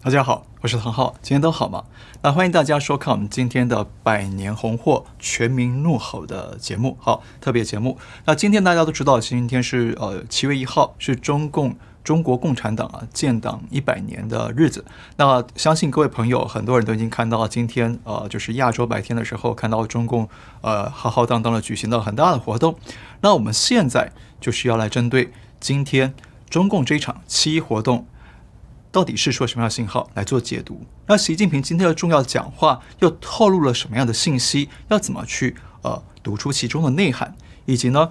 大家好，我是唐浩，今天都好吗？那欢迎大家收看我们今天的百年红货全民怒吼的节目，好，特别节目。那今天大家都知道，今天是呃七月一号，是中共中国共产党啊建党一百年的日子。那相信各位朋友很多人都已经看到了今天呃就是亚洲白天的时候，看到中共呃浩浩荡荡的举行了很大的活动。那我们现在就是要来针对今天中共这场七一活动。到底是说什么样的信号来做解读？那习近平今天的重要讲话又透露了什么样的信息？要怎么去呃读出其中的内涵？以及呢？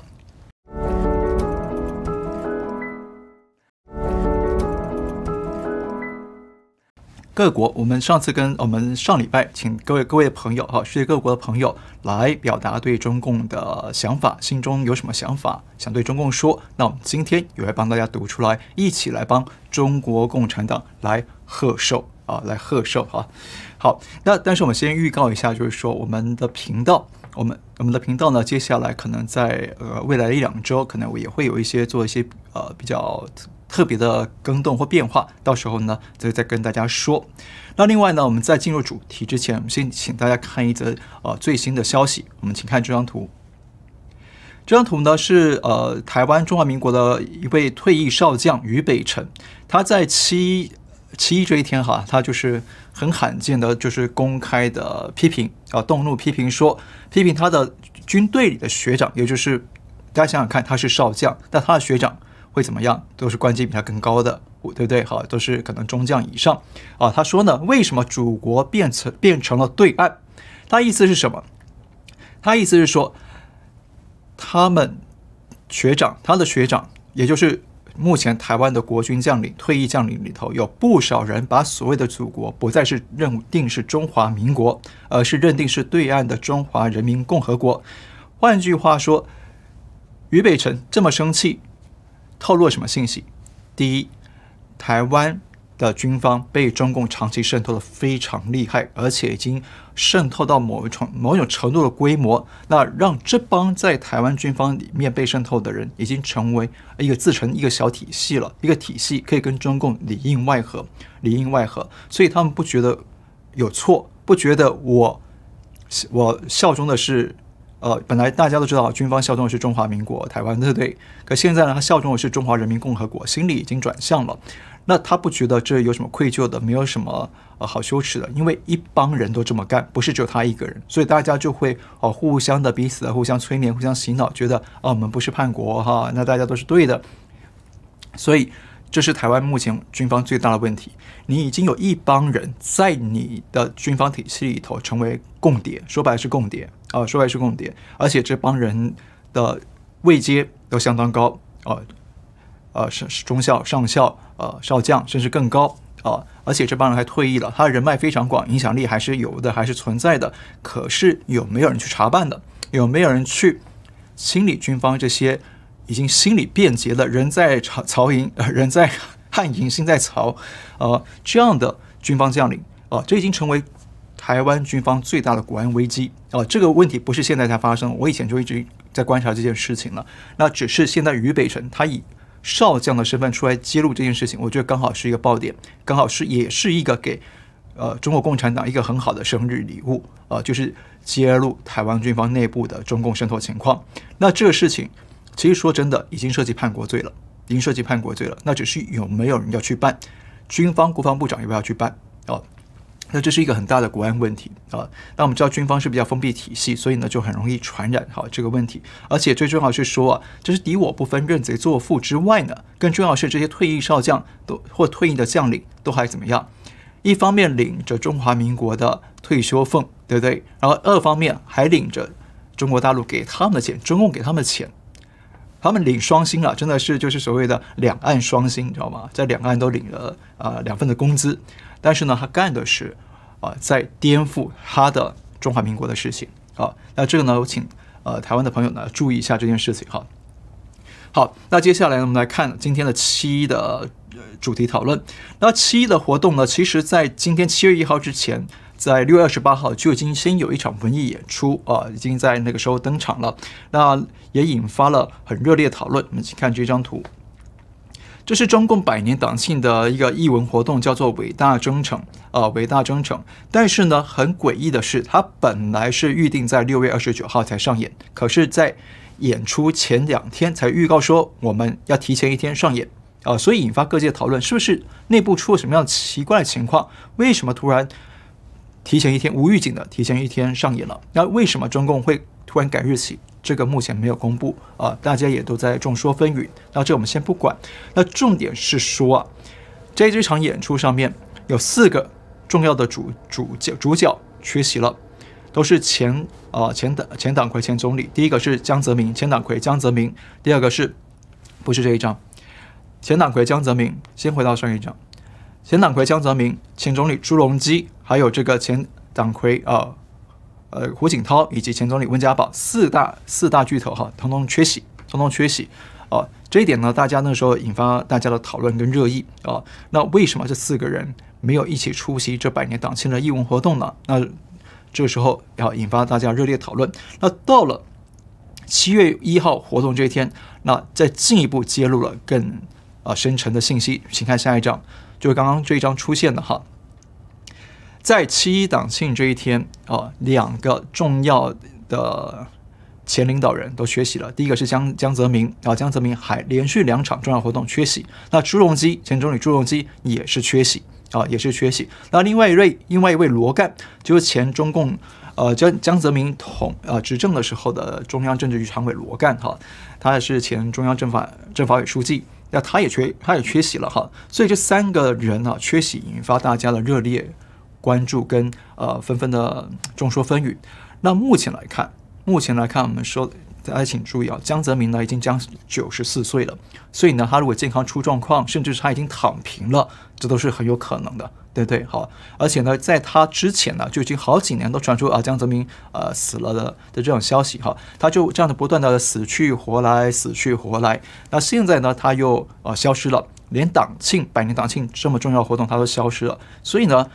各国，我们上次跟我们上礼拜请各位各位朋友哈，世界各国的朋友来表达对中共的想法，心中有什么想法想对中共说？那我们今天也会帮大家读出来，一起来帮中国共产党来贺寿啊，来贺寿哈。好，那但是我们先预告一下，就是说我们的频道，我们我们的频道呢，接下来可能在呃未来的一两周，可能我也会有一些做一些呃比较。特别的更动或变化，到时候呢，再再跟大家说。那另外呢，我们在进入主题之前，我们先请大家看一则呃最新的消息。我们请看这张图。这张图呢是呃台湾中华民国的一位退役少将于北辰，他在七七一这一天哈，他就是很罕见的，就是公开的批评啊，动怒批评说，批评他的军队里的学长，也就是大家想想看，他是少将，但他的学长。会怎么样？都是官阶比他更高的，对不对？好，都是可能中将以上啊。他说呢，为什么祖国变成变成了对岸？他意思是什么？他意思是说，他们学长，他的学长，也就是目前台湾的国军将领、退役将领里头，有不少人把所谓的祖国不再是认定是中华民国，而是认定是对岸的中华人民共和国。换句话说，于北辰这么生气。透露了什么信息？第一，台湾的军方被中共长期渗透的非常厉害，而且已经渗透到某一种某种程度的规模，那让这帮在台湾军方里面被渗透的人，已经成为一个自成一个小体系了，一个体系可以跟中共里应外合，里应外合，所以他们不觉得有错，不觉得我我效忠的是。呃，本来大家都知道，军方效忠的是中华民国台湾，对不对？可现在呢，他效忠的是中华人民共和国，心里已经转向了。那他不觉得这有什么愧疚的，没有什么呃好羞耻的，因为一帮人都这么干，不是只有他一个人，所以大家就会哦、互相的彼此的互相催眠、互相洗脑，觉得啊、我们不是叛国哈，那大家都是对的，所以。这是台湾目前军方最大的问题。你已经有一帮人在你的军方体系里头成为共谍，说白是共谍啊，说白是共谍，而且这帮人的位阶都相当高啊，呃，是中校、上校、呃，少将，甚至更高啊，而且这帮人还退役了，他人脉非常广，影响力还是有的，还是存在的。可是有没有人去查办的？有没有人去清理军方这些？已经心理变节的，人在曹曹营，人在汉营，心在曹，呃，这样的军方将领啊、这已经成为台湾军方最大的国安危机啊、这个问题不是现在才发生，我以前就一直在观察这件事情了。那只是现在于北辰他以少将的身份出来揭露这件事情，我觉得刚好是一个爆点，刚好是也是一个给呃中国共产党一个很好的生日礼物啊、就是揭露台湾军方内部的中共渗透情况。那这个事情。其实说真的，已经涉及叛国罪了，已经涉及叛国罪了。那只是有没有人要去办？军方国防部长要不要去办？哦，那这是一个很大的国安问题啊。那我们知道军方是比较封闭体系，所以呢就很容易传染好这个问题。而且最重要是说啊，这是敌我不分、认贼作父之外呢，更重要是这些退役少将都或退役的将领都还怎么样？一方面领着中华民国的退休俸，对不对？然后二方面还领着中国大陆给他们的钱，中共给他们的钱。他们领双薪了，真的是就是所谓的两岸双薪，你知道吗？在两岸都领了啊、两份的工资，但是呢，他干的是啊、在颠覆他的中华民国的事情啊。那这个呢，我请呃台湾的朋友呢注意一下这件事情哈。好，那接下来我们来看今天的七一的主题讨论。那七一的活动呢，其实在今天七月一号之前。在六月二十八号就已经先有一场文艺演出啊，已经在那个时候登场了，那也引发了很热烈讨论。我们请看这张图，这是中共百年党庆的一个译文活动，叫做“伟大征程”啊，“伟大征程”。但是呢，很诡异的是，它本来是预定在六月二十九号才上演，可是，在演出前两天才预告说我们要提前一天上演啊，所以引发各界讨论，是不是内部出了什么样奇怪的情况？为什么突然提前一天无预警的提前一天上演了？那为什么中共会突然改日期？这个目前没有公布啊，大家也都在众说纷纭。那这我们先不管。那重点是说啊，在这场演出上面有四个重要的主主角主角缺席了，都是前啊前党前党魁前总理。第一个是江泽民，前党魁江泽民。第二个是不是这一张？前党魁江泽民。先回到上一张，前党魁江泽民，前总理朱镕基，还有这个前党魁啊。呃，呃胡锦涛以及前总理温家宝四大四大巨头哈，通通缺席，通通缺席。哦、呃，这一点呢，大家那时候引发大家的讨论跟热议啊、那为什么这四个人没有一起出席这百年党庆的义文活动呢？那这个时候要引发大家热烈讨论。那到了七月一号活动这一天，那再进一步揭露了更啊、深层的信息，请看下一张，就是刚刚这一张出现的哈。在七一党庆这一天啊，两个重要的前领导人都缺席了。第一个是江江泽民啊，江泽民还连续两场重要活动缺席。那朱镕基前总理朱镕基也是缺席啊，也是缺席。那另外一位，另外一位罗干，就是前中共呃江江泽民统呃执政的时候的中央政治局常委罗干哈，他也是前中央政法政法委书记，那他也缺他也缺席了哈。所以这三个人呢缺席，引发大家的热烈。关注跟呃纷纷的众说纷纭。那目前来看，目前来看，我们说大家请注意啊，江泽民呢已经将九十四岁了，所以呢，他如果健康出状况，甚至是他已经躺平了，这都是很有可能的，对不对？好，而且呢，在他之前呢，就已经好几年都传出啊江泽民呃死了的的这种消息哈，他就这样的不断的死去活来，死去活来。那现在呢，他又呃消失了，连党庆百年党庆这么重要活动他都消失了，所以呢。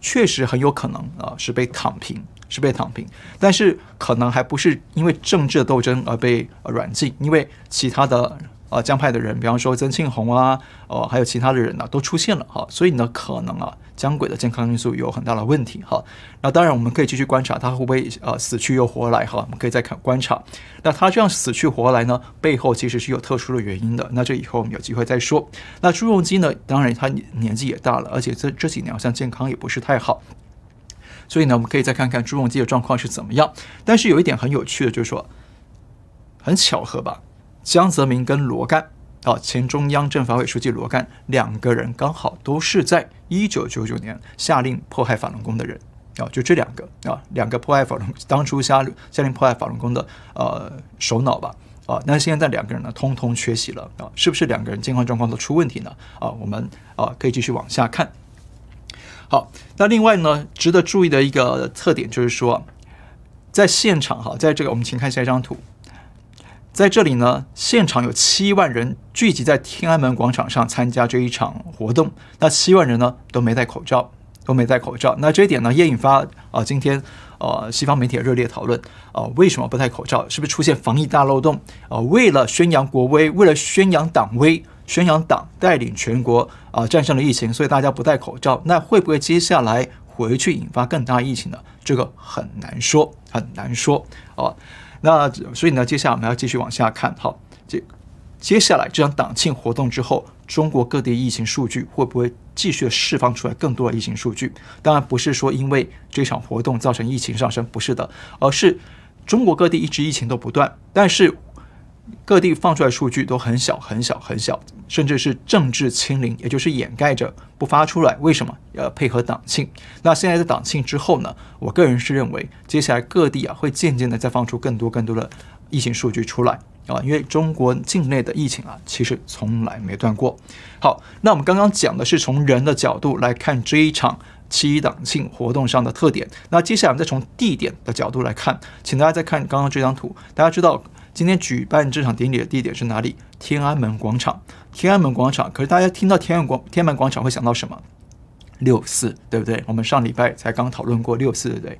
确实很有可能啊，是被躺平，是被躺平，但是可能还不是因为政治的斗争而被软禁，因为其他的。啊，江派的人，比方说曾庆红啊，哦、呃，还有其他的人呢、都出现了哈，所以呢，可能啊，江鬼的健康因素有很大的问题哈。那当然，我们可以继续观察他会不会呃死去又活来哈，我们可以再看观察。那他这样死去活来呢，背后其实是有特殊的原因的。那这以后我们有机会再说。那朱镕基呢，当然他年纪也大了，而且这这几年好像健康也不是太好，所以呢，我们可以再看看朱镕基的状况是怎么样。但是有一点很有趣的，就是说，很巧合吧。江泽民跟罗干啊，前中央政法委书记罗干两个人刚好都是在一九九九年下令迫害法轮功的人啊，就这两个啊，两个迫害法轮当初下令下令迫害法轮功的呃首脑吧啊，那现在两个人呢，通通缺席了啊，是不是两个人健康状况都出问题呢？啊，我们啊可以继续往下看。好，那另外呢，值得注意的一个特点就是说，在现场哈，在这个我们请看下一张图。在这里呢，现场有七万人聚集在天安门广场上参加这一场活动。那七万人呢都没戴口罩，都没戴口罩。那这一点呢也引发啊今天呃西方媒体热烈讨论啊，为什么不戴口罩？是不是出现防疫大漏洞啊？为了宣扬国威，为了宣扬党威，宣扬党带领全国啊战胜了疫情，所以大家不戴口罩。那会不会接下来回去引发更大疫情呢？这个很难说，很难说啊。那所以呢，接下来我们要继续往下看。好，接接下来这场党庆活动之后，中国各地疫情数据会不会继续释放出来更多的疫情数据？当然不是说因为这场活动造成疫情上升，不是的，而是中国各地一直疫情都不断，但是。各地放出来数据都很小很小很小，甚至是政治清零，也就是掩盖着不发出来。为什么？要配合党庆。那现在在党庆之后呢？我个人是认为，接下来各地啊会渐渐的再放出更多更多的疫情数据出来啊，因为中国境内的疫情啊其实从来没断过。好，那我们刚刚讲的是从人的角度来看这一场七一党庆活动上的特点。那接下来我们再从地点的角度来看，请大家再看刚刚这张图，大家知道。今天举办这场典礼的地点是哪里？天安门广场。天安门广场，可是大家听到天安广天安门广场会想到什么？六四，对不对？我们上礼拜才刚讨论过六四，对不对？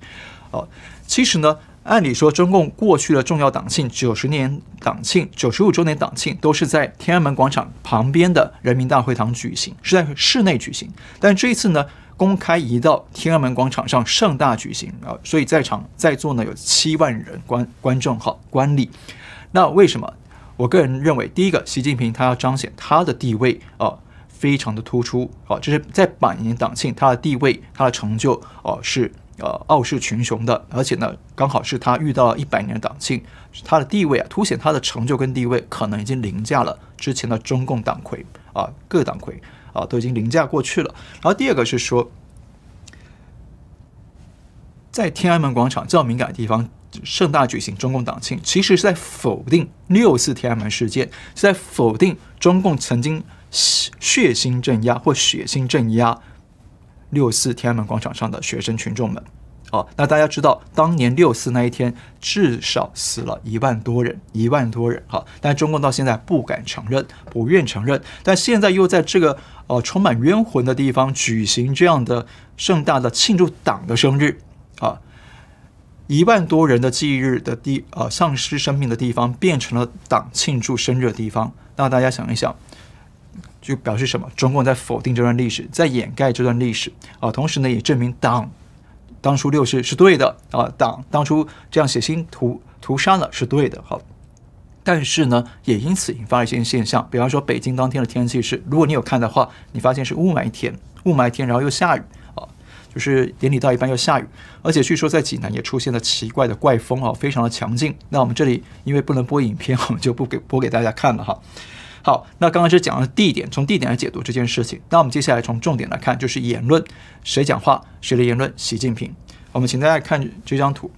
哦，其实呢，按理说，中共过去的重要党庆、九十年党庆、九十五周年党庆都是在天安门广场旁边的人民大会堂举行，是在室内举行。但这一次呢，公开移到天安门广场上盛大举行啊，所以在场在座呢有七万人观观众哈观礼。那为什么？我个人认为，第一个，习近平他要彰显他的地位啊，非常的突出啊，这是在百年党庆，他的地位、他的成就哦是。呃，傲视群雄的，而且呢，刚好是他遇到了一百年党庆，他的地位啊，凸显他的成就跟地位，可能已经凌驾了之前的中共党魁啊，各党魁啊，都已经凌驾过去了。然后第二个是说，在天安门广场这么敏感的地方盛大举行中共党庆，其实是在否定六四天安门事件，是在否定中共曾经血腥镇压或血腥镇压。六四天安门广场上的学生群众们，哦，那大家知道，当年六四那一天至少死了一万多人，一万多人，哈，但中共到现在不敢承认，不愿承认，但现在又在这个呃充满冤魂的地方举行这样的盛大的庆祝党的生日，啊，一万多人的忌日的地，呃，丧失生命的地方变成了党庆祝生日的地方，那大家想一想。就表示什么？中共在否定这段历史，在掩盖这段历史啊！同时呢，也证明党当初六四是对的啊！党当初这样血腥屠屠杀了是对的。好，但是呢，也因此引发了一些现象，比方说北京当天的天气是，如果你有看的话，你发现是雾霾天，雾霾天，然后又下雨，就是典礼到一半要下雨，而且据说在济南也出现了奇怪的怪风啊，非常的强劲。那我们这里因为不能播影片，我们就不给播给大家看了哈。好，那刚刚是讲了地点，从地点来解读这件事情。那我们接下来从重点来看，就是言论，谁讲话，谁的言论？习近平。我们请大家看这张图，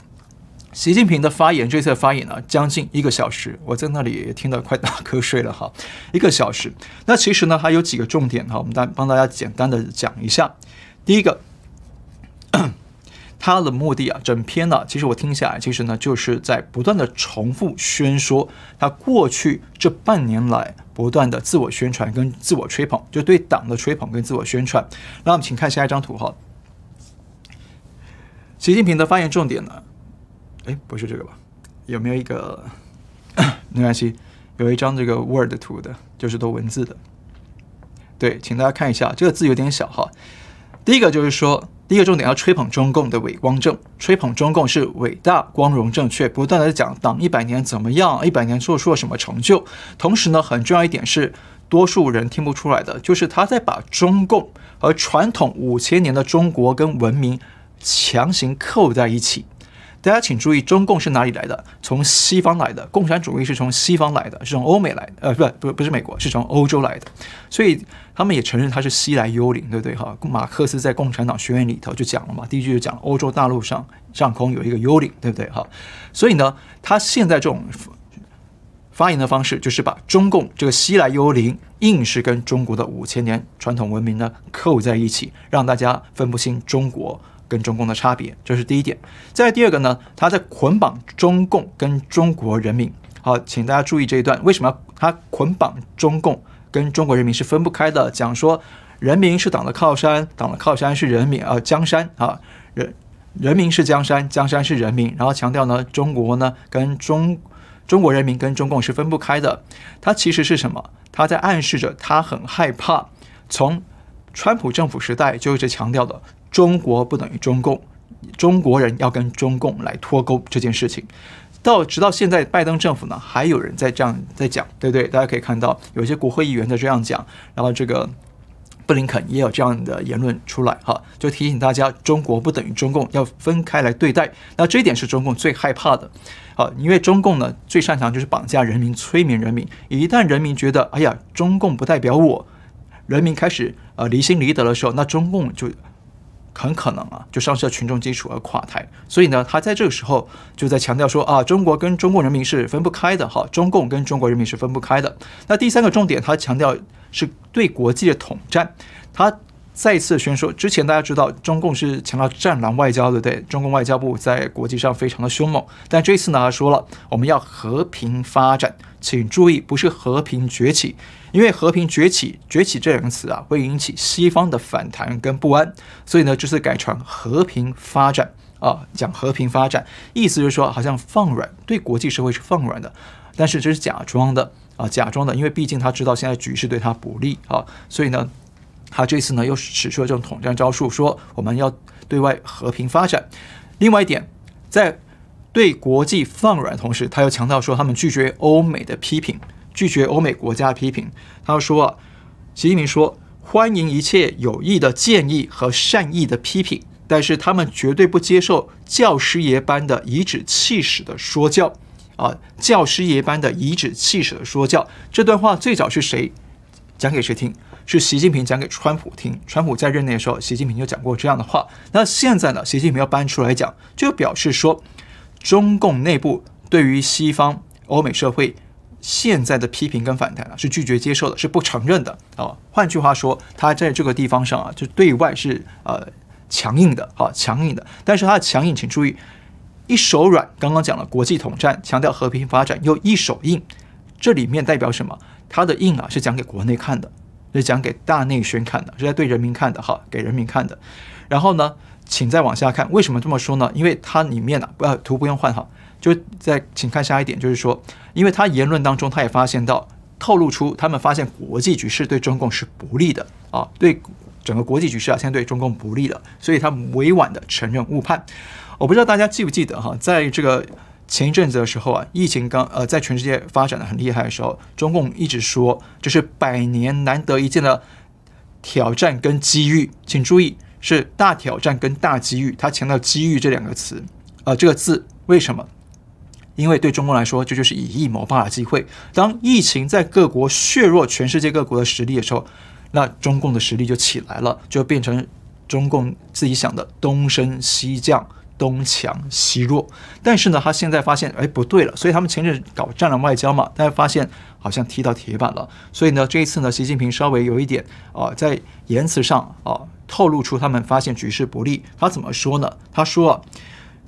习近平的发言，这次发言呢，将近一个小时，我在那里也听得快打瞌睡了哈，一个小时。那其实呢，还有几个重点哈，我们大帮大家简单的讲一下。第一个。他的目的啊，整篇呢，其实我听下来，其实呢，就是在不断的重复宣说他过去这半年来不断的自我宣传跟自我吹捧，就对党的吹捧跟自我宣传。那我们请看下一张图哈。习近平的发言重点呢，哎，不是这个吧？有没有一个？没关系，有一张这个 Word 图的，就是都文字的。对，请大家看一下，这个字有点小哈。第一个就是说。第一个重点要吹捧中共的伟光正，吹捧中共是伟大、光荣、正确，不断的讲党一百年怎么样，一百年做出了什么成就。同时呢，很重要一点是，多数人听不出来的，就是他在把中共和传统五千年的中国跟文明强行扣在一起。大家请注意，中共是哪里来的？从西方来的，共产主义是从西方来的，是从欧美来的，呃，不，不，不是美国，是从欧洲来的。所以他们也承认他是西来幽灵，对不对？哈，马克思在《共产党学院》里头就讲了嘛，第一句就讲欧洲大陆上上空有一个幽灵，对不对？哈，所以呢，他现在这种发言的方式，就是把中共这个西来幽灵，硬是跟中国的五千年传统文明呢扣在一起，让大家分不清中国。跟中共的差别，这是第一点。再第二个呢，他在捆绑中共跟中国人民。好，请大家注意这一段，为什么他捆绑中共跟中国人民是分不开的？讲说人民是党的靠山，党的靠山是人民啊，江山啊，人人民是江山，江山是人民。然后强调呢，中国呢跟中中国人民跟中共是分不开的。他其实是什么？他在暗示着他很害怕，从川普政府时代就一直强调的。中国不等于中共，中国人要跟中共来脱钩这件事情，到直到现在，拜登政府呢还有人在这样在讲，对不对？大家可以看到，有些国会议员在这样讲，然后这个布林肯也有这样的言论出来，哈，就提醒大家，中国不等于中共，要分开来对待。那这一点是中共最害怕的，好，因为中共呢最擅长就是绑架人民、催眠人民，一旦人民觉得，哎呀，中共不代表我，人民开始呃离心离德的时候，那中共就。很可能啊，就丧失了群众基础而垮台。所以呢，他在这个时候就在强调说啊，中国跟中国人民是分不开的，哈，中共跟中国人民是分不开的。那第三个重点，他强调是对国际的统战，他。再次宣说，之前大家知道中共是强调战狼外交，对不对？中共外交部在国际上非常的凶猛，但这次呢，他说了我们要和平发展，请注意，不是和平崛起，因为和平崛起，崛起这两个词啊，会引起西方的反弹跟不安，所以呢，这次改成和平发展啊，讲和平发展，意思就是说好像放软，对国际社会是放软的，但是这是假装的啊，假装的，因为毕竟他知道现在局势对他不利啊，所以呢，他这次呢又使出了这种统战招数，说我们要对外和平发展。另外一点，在对国际放软同时，他又强调说他们拒绝欧美的批评，拒绝欧美国家的批评。他说啊，习近平说欢迎一切有益的建议和善意的批评。但是他们绝对不接受教师爷般的颐指气使的说教，啊，教师爷般的颐指气使的说教。这段话最早是谁讲给谁听？是习近平讲给川普听。川普在任内的时候，习近平就讲过这样的话。那现在呢？习近平要搬出来讲，就表示说，中共内部对于西方欧美社会现在的批评跟反弹啊，是拒绝接受的，是不承认的啊。换句话说，他在这个地方上啊，就对外是呃。强硬的，好，强硬的，但是他的强硬，请注意，一手软，刚刚讲了国际统战，强调和平发展，又一手硬，这里面代表什么？他的硬啊，是讲给国内看的，是讲给大内宣看的，是在对人民看的，哈，给人民看的。然后呢，请再往下看，为什么这么说呢？因为它里面啊，不要图不用换哈，就再请看下一点，就是说，因为他言论当中，他也发现到，透露出他们发现国际局势对中共是不利的啊，对。整个国际局势啊，现在对中共不利了，所以他委婉的承认误判。我不知道大家记不记得哈，在这个前一阵子的时候啊，疫情刚呃在全世界发展的很厉害的时候，中共一直说这是百年难得一见的挑战跟机遇，请注意是大挑战跟大机遇，他强调机遇这两个词，呃这个字为什么？因为对中共来说，这就是以疫谋霸的机会。当疫情在各国削弱全世界各国的实力的时候。那中共的实力就起来了，就变成中共自己想的东升西降、东强西弱。但是呢，他现在发现，哎，不对了，所以他们前阵搞战狼外交嘛，但是发现好像踢到铁板了。所以呢，这一次呢，习近平稍微有一点啊，在言辞上啊，透露出他们发现局势不利。他怎么说呢？他说，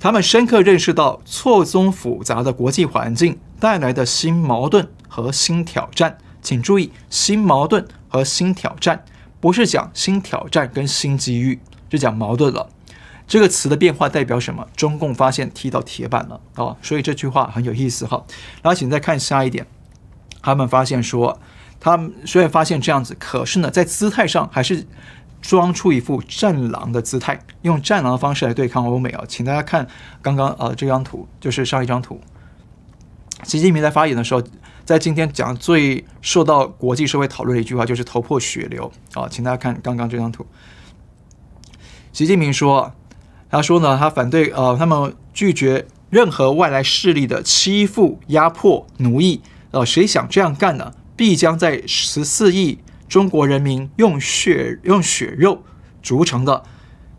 他们深刻认识到错综复杂的国际环境带来的新矛盾和新挑战。请注意，新矛盾。和新挑战不是讲新挑战跟新机遇，就讲矛盾了。这个词的变化代表什么？中共发现踢到铁板了啊！所以这句话很有意思哈。然后请再看下一点，他们发现说，他们虽然发现这样子，可是呢，在姿态上还是装出一副战狼的姿态，用战狼的方式来对抗欧美啊。请大家看刚刚呃这张图，就是上一张图，习近平在发言的时候。在今天讲最受到国际社会讨论的一句话，就是头破血流啊！请大家看刚刚这张图。习近平说：“他说呢，他反对呃，他们拒绝任何外来势力的欺负、压迫、奴役。呃，谁想这样干呢？必将在十四亿中国人民用血用血肉筑成的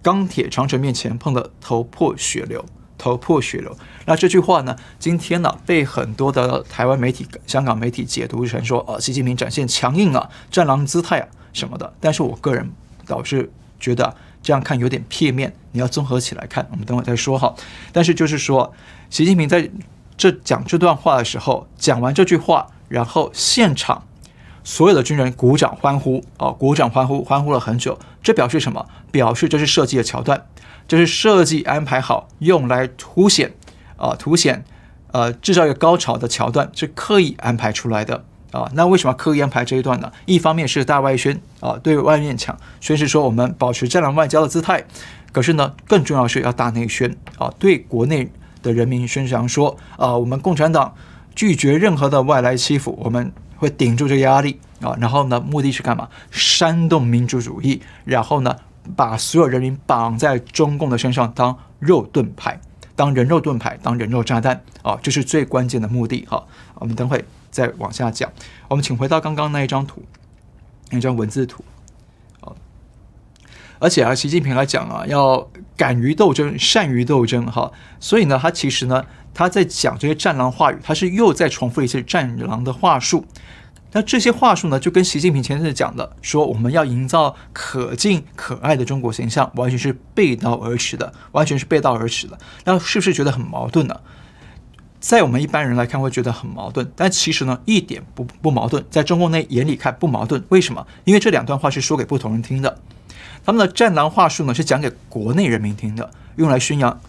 钢铁长城面前碰得头破血流。”头破血流。那这句话呢？今天呢，被很多的台湾媒体、香港媒体解读成说，呃，习近平展现强硬啊、战狼姿态啊什么的。但是我个人倒是觉得这样看有点片面，你要综合起来看。我们等会再说哈。但是就是说，习近平在这讲这段话的时候，讲完这句话，然后现场所有的军人鼓掌欢呼，哦，鼓掌欢呼，欢呼了很久。这表示什么？表示这是设计的桥段。这是设计安排好，用来凸显啊，凸显呃，制造一个高潮的桥段，是刻意安排出来的啊。那为什么刻意安排这一段呢？一方面是大外宣啊，对外面讲，宣示说我们保持战狼外交的姿态。可是呢，更重要是要大内宣啊，对国内的人民宣扬说啊，我们共产党拒绝任何的外来欺负，我们会顶住这个压力啊。然后呢，目的是干嘛？煽动民主主义。然后呢？把所有人民绑在中共的身上当肉盾牌，当人肉盾牌，当人肉炸弹啊！这是最关键的目的哈。我们等会再往下讲。我们请回到刚刚那一张图，那张文字图。而且啊，习近平来讲啊，要敢于斗争，善于斗争哈。所以呢，他其实呢，他在讲这些战狼话语，他是又在重复一些战狼的话术。那这些话术呢，就跟习近平前阵子讲的说我们要营造可敬可爱的中国形象，完全是背道而驰的，完全是背道而驰的。那是不是觉得很矛盾呢？在我们一般人来看会觉得很矛盾，但其实呢，一点不不矛盾。在中共内眼里看不矛盾，为什么？因为这两段话是说给不同人听的。他们的战狼话术呢，是讲给国内人民听的，用来宣扬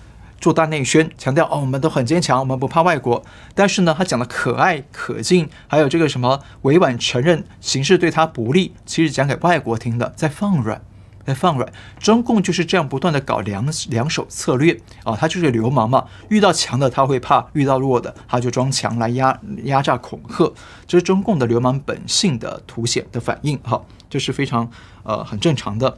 做大内宣，强调哦，我们都很坚强，我们不怕外国。但是呢，他讲的可爱可敬，还有这个什么委婉承认形势对他不利，其实讲给外国听的，在放软，在放软。中共就是这样不断的搞两两手策略啊，他就是流氓嘛，遇到强的他会怕，遇到弱的他就装强来压压榨恐吓，这是中共的流氓本性的凸显的反应哈，这是非常呃很正常的。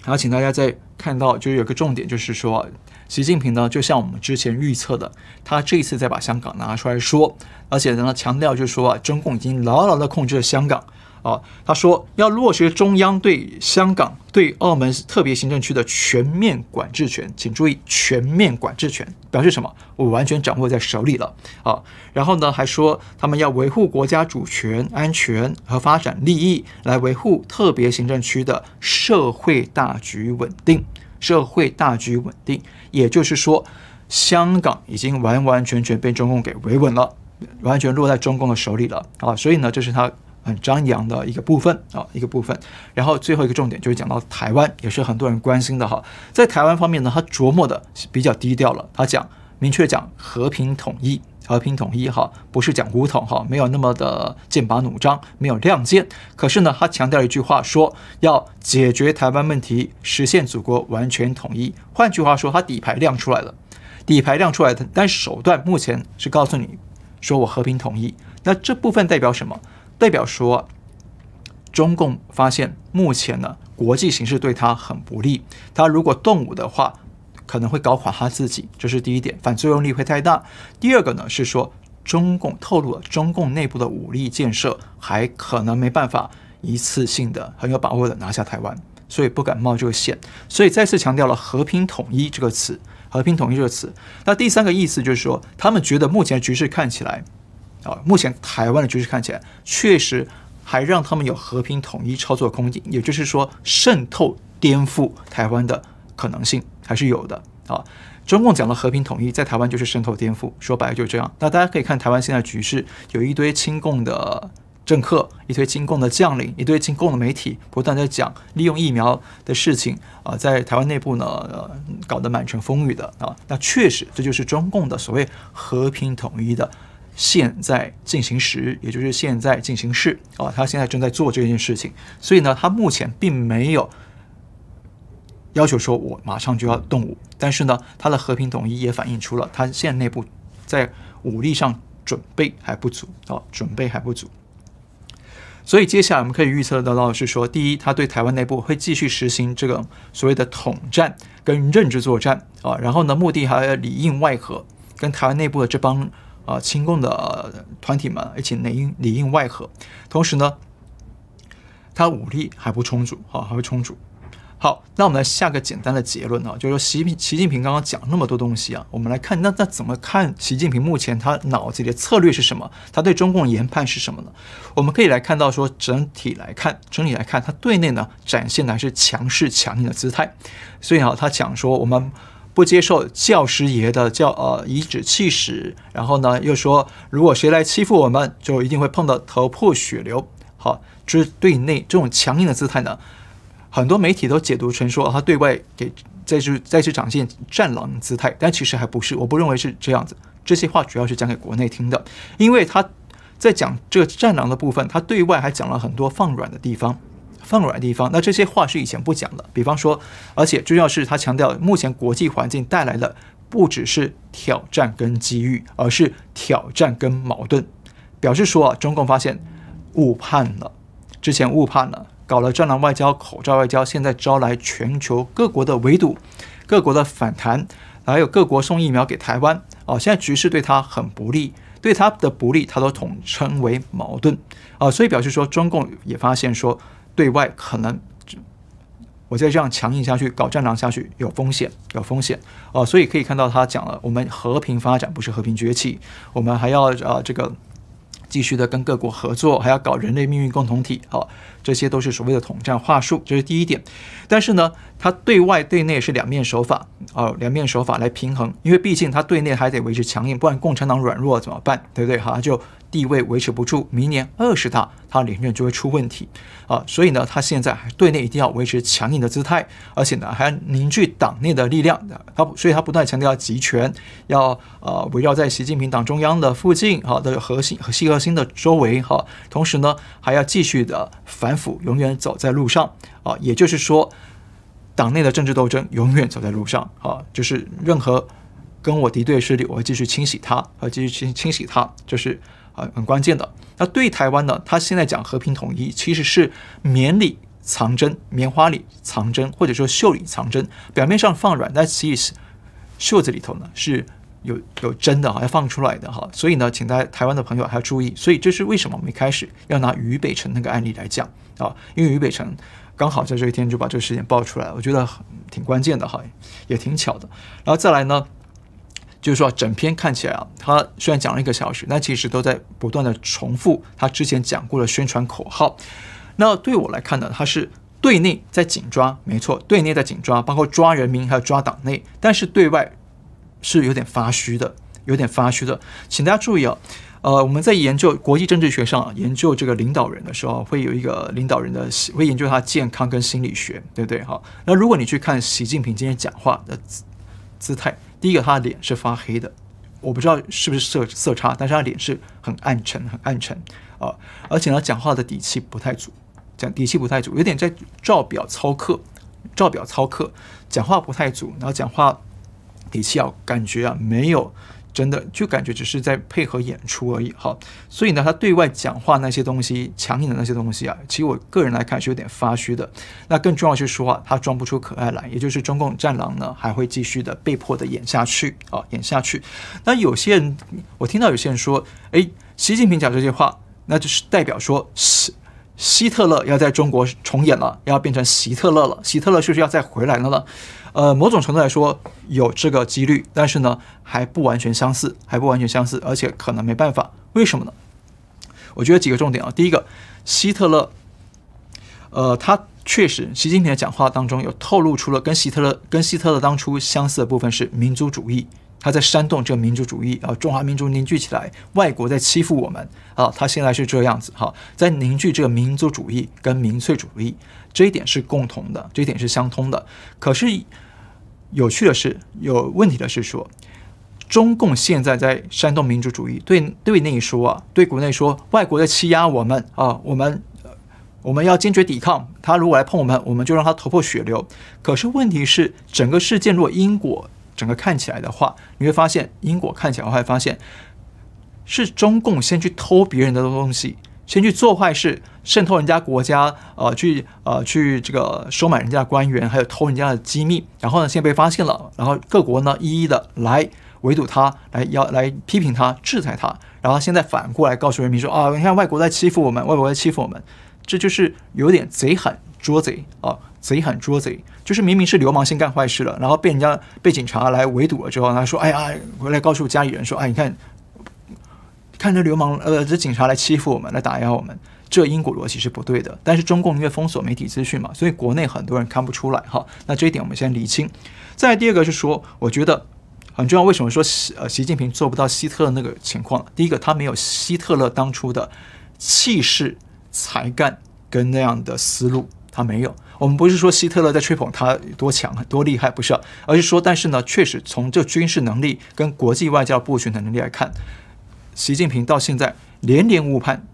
还要请大家再看到，就是有个重点，就是说。习近平呢，就像我们之前预测的，他这一次再把香港拿出来说，而且呢，强调就是说啊，中共已经牢牢的控制了香港啊。他说要落实中央对香港、对澳门特别行政区的全面管制权，请注意全面管制权表示什么？我完全掌握在手里了啊。然后呢，还说他们要维护国家主权、安全和发展利益，来维护特别行政区的社会大局稳定。社会大局稳定，也就是说，香港已经完完全全被中共给维稳了，完全落在中共的手里了啊！所以呢，这是他很张扬的一个部分啊，一个部分。然后最后一个重点就是讲到台湾，也是很多人关心的哈。在台湾方面呢，他琢磨的比较低调了，他讲明确讲和平统一。和平统一哈，不是讲武统哈，没有那么的剑拔弩张，没有亮剑。可是呢，他强调了一句话说，要解决台湾问题，实现祖国完全统一。换句话说，他底牌亮出来了，底牌亮出来的，但是手段目前是告诉你，说我和平统一。那这部分代表什么？代表说，中共发现目前呢，国际形势对他很不利，他如果动武的话。可能会搞垮他自己，这是第一点，反作用力会太大。第二个呢是说，中共透露了中共内部的武力建设还可能没办法一次性的很有把握的拿下台湾，所以不敢冒这个险。所以再次强调了和平统一这个词，和平统一这个词。那第三个意思就是说，他们觉得目前局势看起来，啊，目前台湾的局势看起来确实还让他们有和平统一操作空间，也就是说渗透颠覆台湾的可能性。还是有的啊！中共讲的和平统一，在台湾就是渗透颠覆，说白了就是这样。那大家可以看台湾现在局势，有一堆亲共的政客，一堆亲共的将领，一堆亲共的媒体，不断在讲利用疫苗的事情啊，在台湾内部呢，搞得满城风雨的啊。那确实，这就是中共的所谓和平统一的现在进行时，也就是现在进行式啊。他现在正在做这件事情，所以呢，他目前并没有。要求说，我马上就要动武，但是呢，他的和平统一也反映出了他现在内部在武力上准备还不足啊，准备还不足。所以接下来我们可以预测得到的是说，第一，他对台湾内部会继续实行这个所谓的统战跟认知作战啊，然后呢，目的还要里应外合，跟台湾内部的这帮啊亲共的团体们一起内应里应外合，同时呢，他武力还不充足啊，还不充足。好，那我们来下个简单的结论啊，就是说习习近平刚刚讲那么多东西啊，我们来看那那怎么看习近平目前他脑子里的策略是什么？他对中共研判是什么呢？我们可以来看到说，整体来看，整体来看，他对内呢展现的还是强势强硬的姿态。所以啊，他讲说我们不接受教师爷的教呃颐指气使，然后呢又说如果谁来欺负我们，就一定会碰到头破血流。好，就是对内这种强硬的姿态呢。很多媒体都解读成说，他对外给再去再去展现战狼姿态，但其实还不是，我不认为是这样子。这些话主要是讲给国内听的，因为他在讲这个战狼的部分，他对外还讲了很多放软的地方，放软的地方。那这些话是以前不讲的，比方说，而且重要是他强调，目前国际环境带来的不只是挑战跟机遇，而是挑战跟矛盾，表示说啊，中共发现误判了，之前误判了。搞了战狼外交、口罩外交，现在招来全球各国的围堵、各国的反弹，还有各国送疫苗给台湾。哦，现在局势对他很不利，对他的不利，他都统称为矛盾。啊，所以表示说，中共也发现说，对外可能我再这样强硬下去，搞战狼下去有风险，有风险。哦，所以可以看到他讲了，我们和平发展不是和平崛起，我们还要啊这个。继续的跟各国合作，还要搞人类命运共同体，好，这些都是所谓的统战话术，这是第一点。但是呢，他对外对内是两面手法，哦，两面手法来平衡，因为毕竟他对内还得维持强硬，不然共产党软弱怎么办？对不对？好，就地位维持不住，明年二十大他连任就会出问题啊！所以呢，他现在还对内一定要维持强硬的姿态，而且呢，还要凝聚党内的力量。他所以，他不断强调集权，要呃围绕在习近平党中央的附近，哈的核心和细核心的周围哈。同时呢，还要继续的反腐，永远走在路上啊！也就是说，党内的政治斗争永远走在路上啊！就是任何。跟我敌对势力，我会继续清洗它，和继续清清洗它，这是啊很关键的。那对台湾呢？他现在讲和平统一，其实是棉里藏针，棉花里藏针，或者说袖里藏针。表面上放软，但其实袖子里头呢是有有针的，要放出来的哈。所以呢，请大家台湾的朋友还要注意。所以这是为什么我们一开始要拿于北辰那个案例来讲啊？因为于北辰刚好在这一天就把这个事件爆出来，我觉得挺关键的哈，也挺巧的。然后再来呢？就是说，整篇看起来啊，他虽然讲了一个小时，但其实都在不断的重复他之前讲过的宣传口号。那对我来看呢，他是对内在紧抓，没错，对内在紧抓，包括抓人民还有抓党内，但是对外是有点发虚的，有点发虚的。请大家注意啊，呃，我们在研究国际政治学上研究这个领导人的时候，会有一个领导人的会研究他健康跟心理学，对不对？哈，那如果你去看习近平今天讲话的姿姿态。第一个，他的脸是发黑的，我不知道是不是色色差，但是他脸是很暗沉，很暗沉啊，而且呢，讲话的底气不太足，讲底气不太足，有点在照表操课，照表操课，讲话不太足，然后讲话底气啊，感觉啊没有。真的就感觉只是在配合演出而已，哈，所以呢，他对外讲话那些东西，强硬的那些东西啊，其实我个人来看是有点发虚的。那更重要是说啊，他装不出可爱来，也就是中共战狼呢，还会继续的被迫的演下去啊，演下去。那有些人，我听到有些人说，哎，习近平讲这些话，那就是代表说是希特勒要在中国重演了，要变成希特勒了，希特勒是不是要再回来了呢？呃，某种程度来说有这个几率，但是呢，还不完全相似，还不完全相似，而且可能没办法。为什么呢？我觉得几个重点啊。第一个，希特勒，呃，他确实，习近平的讲话当中有透露出了跟希特勒跟希特勒当初相似的部分是民族主义，他在煽动这个民族主义啊，中华民族凝聚起来，外国在欺负我们啊，他现在是这样子哈，在凝聚这个民族主义跟民粹主义，这一点是共同的，这一点是相通的。可是。有趣的是，有问题的是说，中共现在在煽动民族主义，对对内说啊，对国内说，外国在欺压我们啊，我们我们要坚决抵抗，他如果来碰我们，我们就让他头破血流。可是问题是，整个事件如果因果整个看起来的话，你会发现因果看起来，会发现是中共先去偷别人的东西。先去做坏事，渗透人家国家，呃，去呃去这个收买人家的官员，还有偷人家的机密，然后呢，现在被发现了，然后各国呢一一的来围堵他，来要来批评他，制裁他，然后现在反过来告诉人民说啊，你看外国在欺负我们，外国在欺负我们，这就是有点贼喊捉贼啊，贼喊捉贼，就是明明是流氓先干坏事了，然后被人家被警察来围堵了之后，他说，哎呀，回来告诉家里人说，哎，你看。看着流氓，呃，这警察来欺负我们，来打压我们，这因果逻辑是不对的。但是中共因为封锁媒体资讯嘛，所以国内很多人看不出来哈。那这一点我们先厘清。再第二个是说，我觉得很重要。为什么说习呃习近平做不到希特勒那个情况？第一个，他没有希特勒当初的气势、才干跟那样的思路，他没有。我们不是说希特勒在吹捧他多强、多厉害，不是，而是说，但是呢，确实从这军事能力跟国际外交布局的能力来看。习近平到现在连连误判，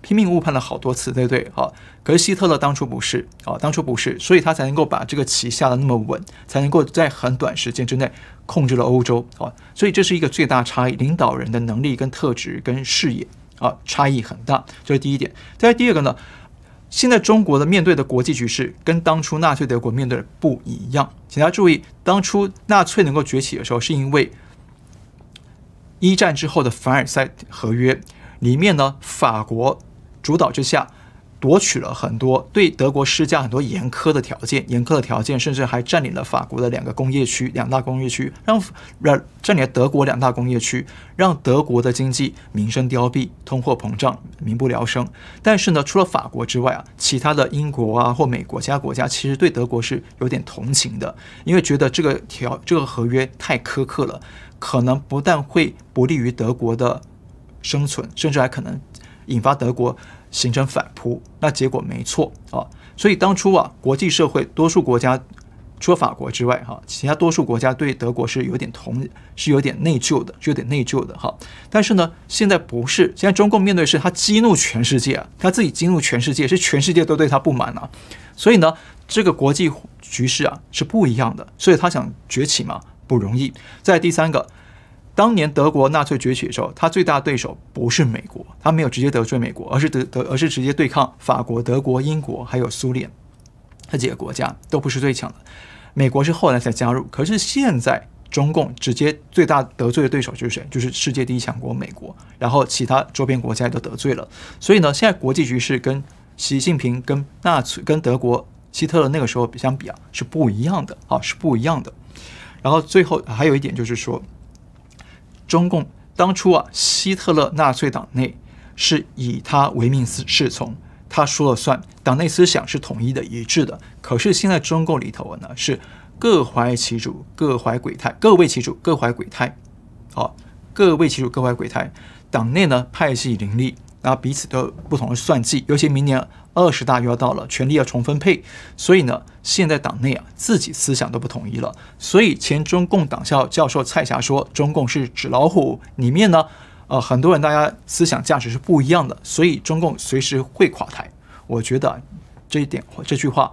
拼命误判了好多次，对不对？好，可是希特勒当初不是啊，当初不是，所以他才能够把这个棋下得那么稳，才能够在很短时间之内控制了欧洲啊。所以这是一个最大差异，领导人的能力跟特质跟视野啊差异很大，这是第一点。再第二个呢，现在中国的面对的国际局势跟当初纳粹德国面对的不一样，请大家注意，当初纳粹能够崛起的时候，是因为。一战之后的凡尔赛合约里面呢，法国主导之下夺取了很多，对德国施加很多严苛的条件，严苛的条件，甚至还占领了法国的两个工业区，两大工业区，让让占领了德国两大工业区，让德国的经济民生凋敝，通货膨胀，民不聊生。但是呢，除了法国之外啊，其他的英国啊或美国其他国家其实对德国是有点同情的，因为觉得这个条这个合约太苛刻了。可能不但会不利于德国的生存，甚至还可能引发德国形成反扑。那结果没错啊，所以当初啊，国际社会多数国家。除了法国之外，哈，其他多数国家对德国是有点同，是有点内疚的，是有点内疚的，哈。但是呢，现在不是，现在中共面对的是他激怒全世界啊，他自己激怒全世界，是全世界都对他不满啊。所以呢，这个国际局势啊是不一样的，所以他想崛起嘛不容易。再第三个，当年德国纳粹崛起的时候，他最大对手不是美国，他没有直接得罪美国，而是德德，而是直接对抗法国、德国、英国还有苏联，这几个国家都不是最强的。美国是后来才加入，可是现在中共直接最大得罪的对手就是谁？就是世界第一强国美国，然后其他周边国家都得罪了。所以呢，现在国际局势跟习近平、跟纳粹、跟德国希特勒那个时候相比啊，是不一样的啊，是不一样的。然后最后还有一点就是说，中共当初啊，希特勒纳粹党内是以他唯命是从。他说了算，党内思想是统一的、一致的。可是现在中共里头呢，是各怀其主、各怀鬼胎、各为其主、各怀鬼胎。好，各为其主、各怀鬼胎。党内呢派系林立，然后彼此都不同的算计。尤其明年二十大又要到了，权力要重分配，所以呢，现在党内啊自己思想都不统一了。所以前中共党校教授蔡霞说，中共是纸老虎，里面呢。呃，很多人大家思想价值是不一样的，所以中共随时会垮台。我觉得这一点这句话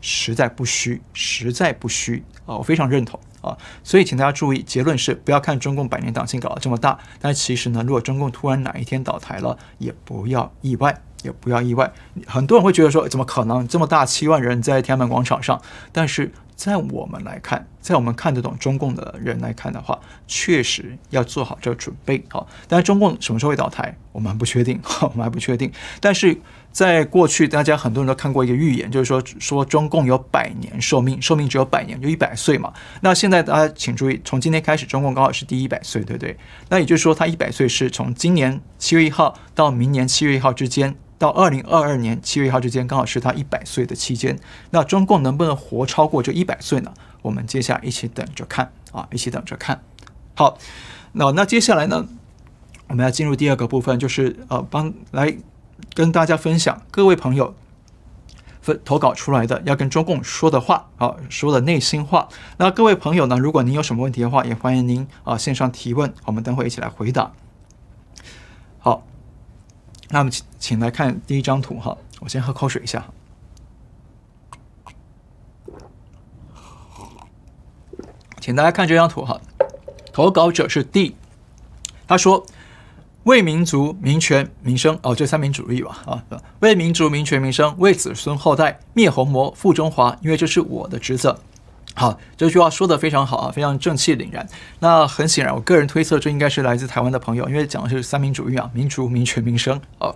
实在不虚，实在不虚啊，我非常认同啊。所以请大家注意，结论是不要看中共百年党性搞得这么大，但其实呢，如果中共突然哪一天倒台了，也不要意外，也不要意外。很多人会觉得说，怎么可能这么大七万人在天安门广场上？但是。在我们来看，在我们看得懂中共的人来看的话，确实要做好这个准备。好，但是中共什么时候会倒台，我们还不确定，我们还不确定。但是在过去，大家很多人都看过一个预言，就是说说中共有百年寿命，寿命只有百年，就一百岁嘛。那现在大家请注意，从今天开始，中共刚好是第一百岁，对不对？那也就是说，他一百岁是从今年七月一号到明年七月一号之间。到二零二二年七月一号之间，刚好是他一百岁的期间。那中共能不能活超过这一百岁呢？我们接下来一起等着看啊，一起等着看。好，那那接下来呢，我们要进入第二个部分，就是呃，帮来跟大家分享各位朋友分投稿出来的要跟中共说的话啊，说的内心话。那各位朋友呢，如果您有什么问题的话，也欢迎您啊线上提问，我们等会一起来回答。好。那么，请请来看第一张图哈。我先喝口水一下。请大家看这张图哈。投稿者是 D，他说：“为民族、民权、民生哦，这三民主义吧啊，为民族、民权、民生，为子孙后代灭红魔、复中华，因为这是我的职责。”好，这句话说得非常好啊，非常正气凛然。那很显然，我个人推测，这应该是来自台湾的朋友，因为讲的是三民主义啊，民主、民权、民生啊。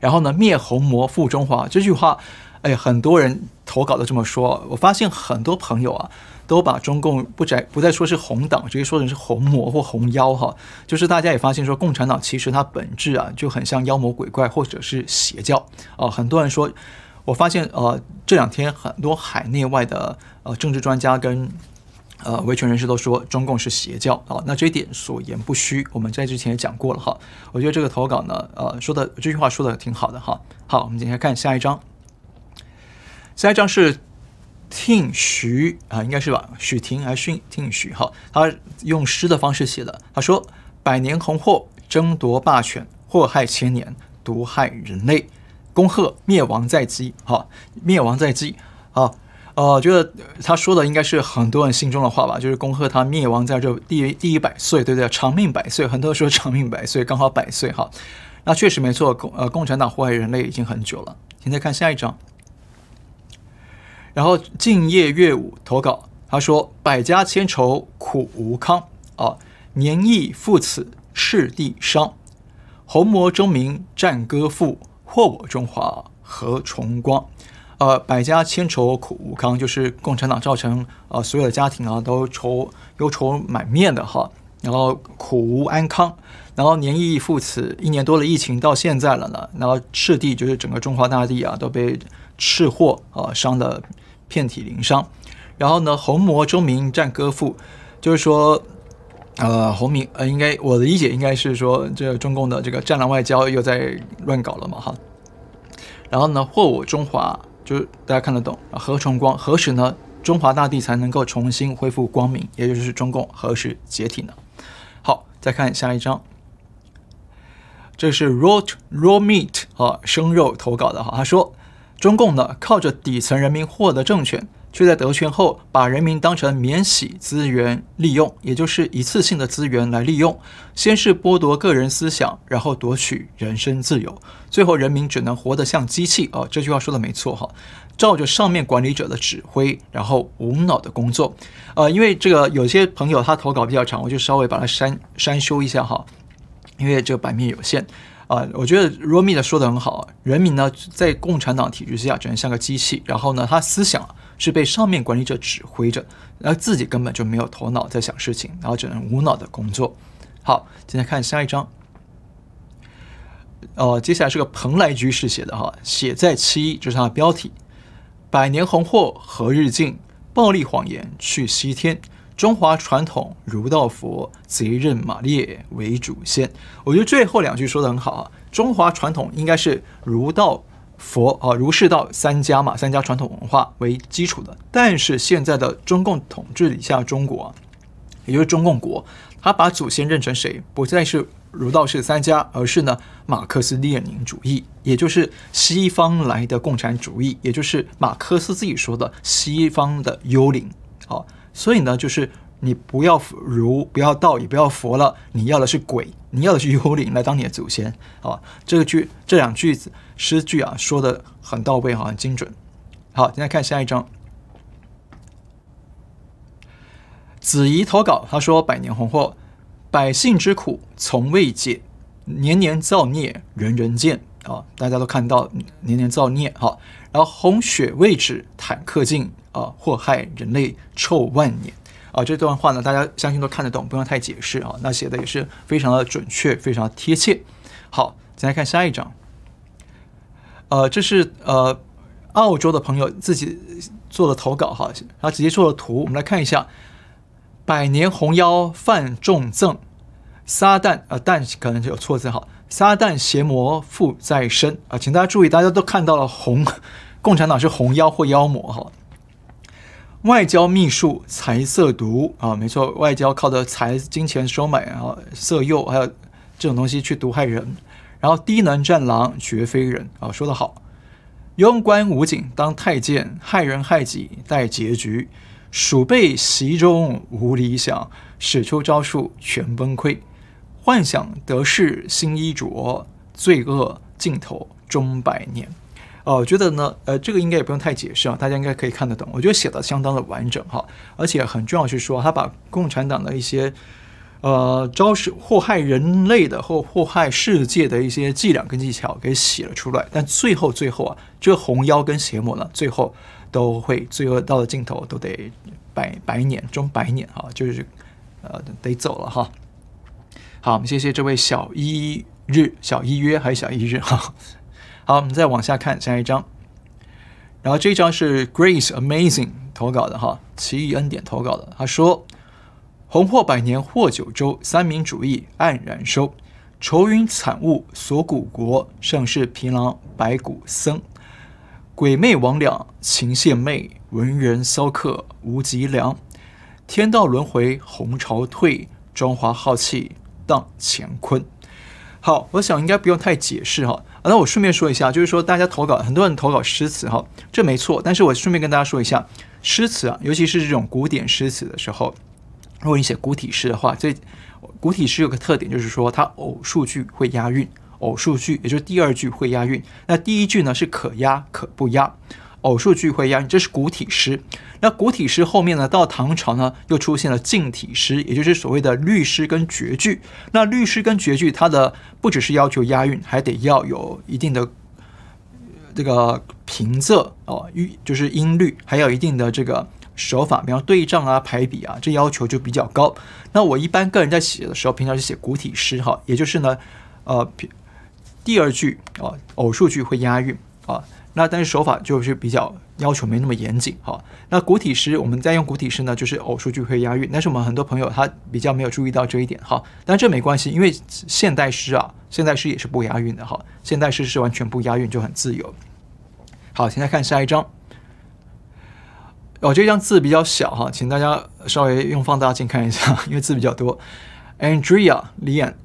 然后呢，灭红魔、复中华这句话，哎，很多人投稿都这么说。我发现很多朋友啊，都把中共不再不再说是红党，直接说成是红魔或红妖哈。就是大家也发现说，共产党其实它本质啊，就很像妖魔鬼怪或者是邪教啊。很多人说。我发现，呃，这两天很多海内外的呃政治专家跟呃维权人士都说中共是邪教啊，那这一点所言不虚，我们在之前也讲过了哈。我觉得这个投稿呢，呃，说的这句话说的挺好的哈。好，我们接下来看下一张，下一张是听徐啊，应该是吧？许婷还是听徐？哈，他用诗的方式写的，他说：“百年红祸争夺霸权，祸害千年，毒害人类。”恭贺灭亡在即，哈，灭亡在即，啊，呃，觉得他说的应该是很多人心中的话吧，就是恭贺他灭亡在这第第一百岁，对不对？长命百岁，很多人说长命百岁，刚好百岁，哈，那确实没错，共呃共产党祸害人类已经很久了。现在看下一张，然后敬业乐舞投稿，他说百家千愁苦无康，啊，年义赴此赤地伤，红魔争鸣战歌赋。祸我中华何重光？呃，百家千愁苦无康，就是共产党造成呃所有的家庭啊都愁忧愁满面的哈，然后苦无安康，然后年义赴此，一年多的疫情到现在了呢，然后赤地就是整个中华大地啊都被赤祸啊伤得遍体鳞伤，然后呢红魔争鸣战歌赋，就是说呃，洪明呃，应该我的理解应该是说，这中共的这个战狼外交又在乱搞了嘛，哈。然后呢，或我中华，就是大家看得懂，何重光，何时呢？中华大地才能够重新恢复光明？也就是中共何时解体呢？好，再看下一张，这是 raw raw meat 啊，生肉投稿的哈，他说，中共呢靠着底层人民获得政权。却在得权后，把人民当成免洗资源利用，也就是一次性的资源来利用。先是剥夺个人思想，然后夺取人身自由，最后人民只能活得像机器。哦，这句话说的没错哈，照着上面管理者的指挥，然后无脑的工作。呃，因为这个有些朋友他投稿比较长，我就稍微把它删删修一下哈，因为这个版面有限。啊、我觉得 Romi 的说的很好，人民呢在共产党体制之下只能像个机器，然后呢他思想。是被上面管理者指挥着，而自己根本就没有头脑在想事情，然后只能无脑的工作。好，今天看下一章。哦、呃，接下来是个蓬莱居士写的哈，写在七，就是他的标题。百年红祸何日尽？暴力谎言去西天。中华传统儒道佛，贼任马列为主先。我觉得最后两句说的很好啊，中华传统应该是儒道。佛啊，儒释道三家嘛，三家传统文化为基础的。但是现在的中共统治底下，中国，也就是中共国，他把祖先认成谁？不再是儒道释三家，而是呢马克思列宁主义，也就是西方来的共产主义，也就是马克思自己说的西方的幽灵。好，所以呢，就是。你不要儒，不要道，也不要佛了，你要的是鬼，你要的是幽灵来当你的祖先，好，这个句这两句子诗句啊，说的很到位，很精准。好，现在看下一章。子怡投稿，他说：“百年红祸，百姓之苦从未解，年年造孽，人人见。啊，大家都看到年年造孽，哈。然后红血未止，坦克进，啊，祸害人类臭万年。”啊，这段话呢，大家相信都看得懂，不用太解释啊。那写的也是非常的准确，非常贴切。好，再来看下一章。呃，这是呃澳洲的朋友自己做的投稿哈，他直接做了图，我们来看一下。百年红妖犯重憎，撒旦呃但可能就有错字哈，撒旦邪魔附在身啊，请大家注意，大家都看到了红，共产党是红妖或妖魔哈。外交秘术财色毒啊，没错，外交靠的财金钱收买啊，色诱还有这种东西去毒害人，然后低能战狼绝非人啊，说得好，庸官武警当太监，害人害己待结局，鼠辈袭中无理想，使出招数全崩溃，幻想得势新衣着，罪恶尽头终百年。哦，我觉得呢，呃，这个应该也不用太解释啊，大家应该可以看得懂。我觉得写的相当的完整哈，而且很重要是说，他把共产党的一些呃招式祸害人类的或祸害世界的一些伎俩跟技巧给写了出来。但最后最后啊，这红妖跟邪魔呢，最后都会罪恶到了尽头，都得百百年终百年哈，就是呃得走了哈。好，我们谢谢这位小一日小一约还是小一日哈。好，我们再往下看下一章，然后这一章是 Grace Amazing 投稿的哈，奇异恩典投稿的。他说：“红祸百年祸九州，三民主义黯然收，愁云惨雾锁古国，盛世枰郎白骨僧，鬼魅魍魉情献媚，文人骚客无脊梁，天道轮回红潮退，中华浩气荡乾坤。”好，我想应该不用太解释哈。那我顺便说一下，就是说大家投稿，很多人投稿诗词哈，这没错。但是我顺便跟大家说一下，诗词啊，尤其是这种古典诗词的时候，如果你写古体诗的话，这古体诗有个特点，就是说它偶数句会押韵，偶数句也就是第二句会押韵，那第一句呢是可押可不押。偶数句会押韵，这是古体诗。那古体诗后面呢，到唐朝呢，又出现了近体诗，也就是所谓的律诗跟绝句。那律诗跟绝句，它的不只是要求押韵，还得要有一定的这个平仄哦，韵就是音律，还有一定的这个手法，比方对仗啊、排比啊，这要求就比较高。那我一般个人在写的时候，平常是写古体诗哈，也就是呢，呃，第二句啊，偶数句会押韵。啊。那但是手法就是比较要求没那么严谨哈。那古体诗，我们在用古体诗呢，就是偶数句会押韵。但是我们很多朋友他比较没有注意到这一点哈。但这没关系，因为现代诗啊，现代诗也是不押韵的哈。现代诗是完全不押韵，就很自由。好，现在看下一章哦，这张字比较小哈，请大家稍微用放大镜看一下，因为字比较多。Andrea 李妍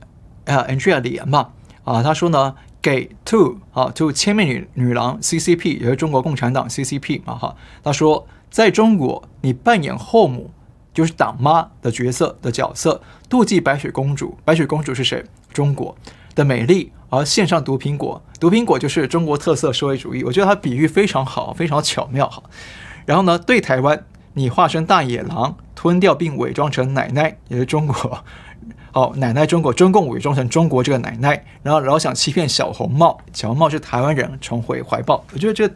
啊，Andrea 李妍吧啊，他说呢。给 to 啊 to 千面女女郎 CCP 也是中国共产党 CCP 啊哈，他说在中国你扮演后母就是党妈的角色的角色，妒忌白雪公主，白雪公主是谁？中国的美丽，而献上毒苹果，毒苹果就是中国特色社会主义，我觉得他比喻非常好，非常巧妙哈。然后呢，对台湾你化身大野狼，吞掉并伪装成奶奶，也是中国。哦，奶奶中国，中共伪装成中国这个奶奶，然后老想欺骗小红帽，小红帽是台湾人，重回怀抱。我觉得这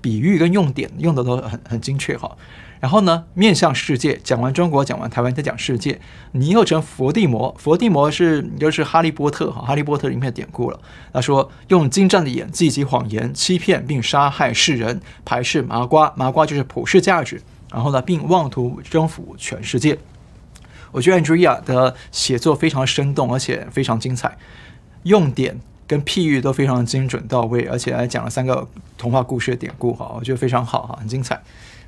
比喻跟用点用的都很很精确哈。然后呢，面向世界，讲完中国，讲完台湾，再讲世界。你又成佛地魔，佛地魔是就是哈利波特哈，哈利波特里面的典故了。他说用精湛的演技及谎言欺骗并杀害世人，排斥麻瓜，麻瓜就是普世价值。然后呢，并妄图征服全世界。我觉得 Andrea 的写作非常生动，而且非常精彩，用典跟譬喻都非常精准到位，而且还讲了三个童话故事的典故，哈，我觉得非常好，哈，很精彩。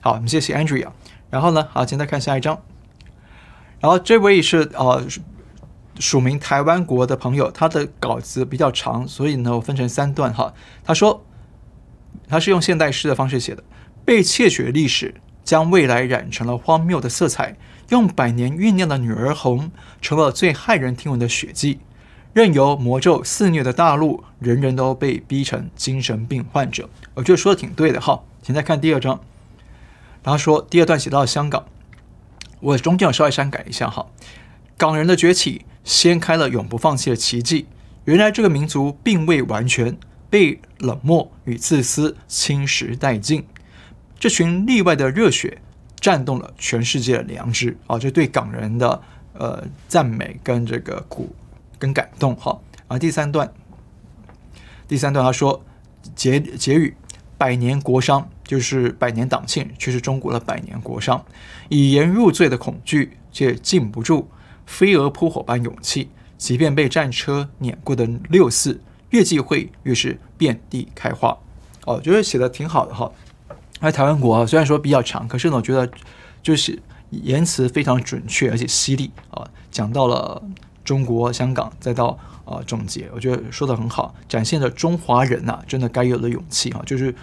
好，我们谢谢 Andrea。然后呢，好，现在看下一张。然后这位是呃署名台湾国的朋友，他的稿子比较长，所以呢，我分成三段哈。他说他是用现代诗的方式写的，被窃取的历史将未来染成了荒谬的色彩。用百年酝酿的女儿红，成了最骇人听闻的血迹。任由魔咒肆虐的大陆，人人都被逼成精神病患者。我觉得说的挺对的哈。请再看第二章，然后说第二段写到了香港，我中间稍微删改一下哈。港人的崛起掀开了永不放弃的奇迹。原来这个民族并未完全被冷漠与自私侵蚀殆尽。这群例外的热血。战动了全世界的良知啊！这对港人的呃赞美跟这个鼓跟感动哈。啊，第三段，第三段他说结结语：百年国殇就是百年党庆，却是中国的百年国殇。以言入罪的恐惧，却禁不住飞蛾扑火般勇气。即便被战车碾过的六四，越忌讳越是遍地开花。哦，觉得写的挺好的哈。那台湾国啊，虽然说比较长，可是呢，我觉得就是言辞非常准确而且犀利啊，讲到了中国香港，再到啊总结，我觉得说的很好，展现了中华人呐、啊、真的该有的勇气啊，就是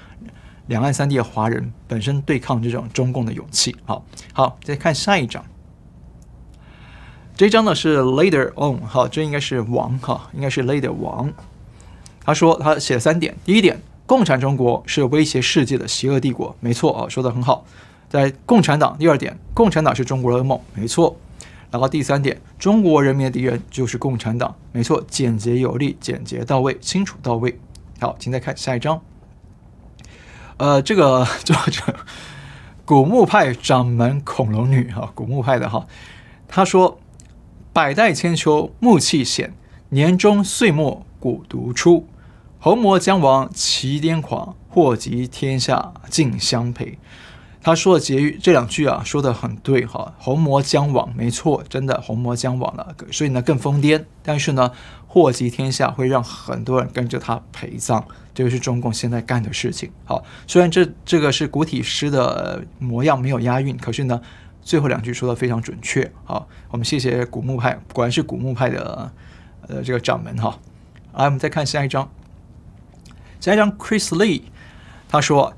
两岸三地的华人本身对抗这种中共的勇气。好，好，再看下一章，这一章呢是 Later on，好，这应该是王哈，应该是 Later 王，他说他写了三点，第一点。共产中国是威胁世界的邪恶帝国，没错啊，说得很好。在共产党第二点，共产党是中国的噩梦，没错。然后第三点，中国人民的敌人就是共产党，没错，简洁有力，简洁到位，清楚到位。好，请再看下一章。呃，这个作者古墓派掌门恐龙女哈，古墓派的哈，他说：百代千秋暮气显，年终岁末古独出。红魔将亡其癫狂，祸及天下尽相陪。他说的结语这两句啊，说的很对哈。红魔将亡，没错，真的红魔将亡了，所以呢更疯癫。但是呢，祸及天下会让很多人跟着他陪葬，这个是中共现在干的事情。好，虽然这这个是古体诗的模样没有押韵，可是呢，最后两句说的非常准确。好，我们谢谢古墓派，果然是古墓派的呃这个掌门哈。来，我们再看下一章。下一张 Chris Lee，他说：“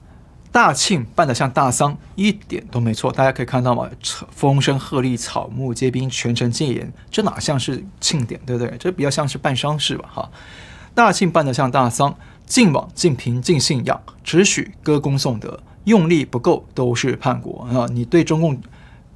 大庆办得像大丧，一点都没错。大家可以看到吗？风声鹤唳，草木皆兵，全城戒严，这哪像是庆典，对不对？这比较像是办丧事吧？哈！大庆办得像大丧，尽网尽平尽信仰，只许歌功颂德，用力不够都是叛国啊！你对中共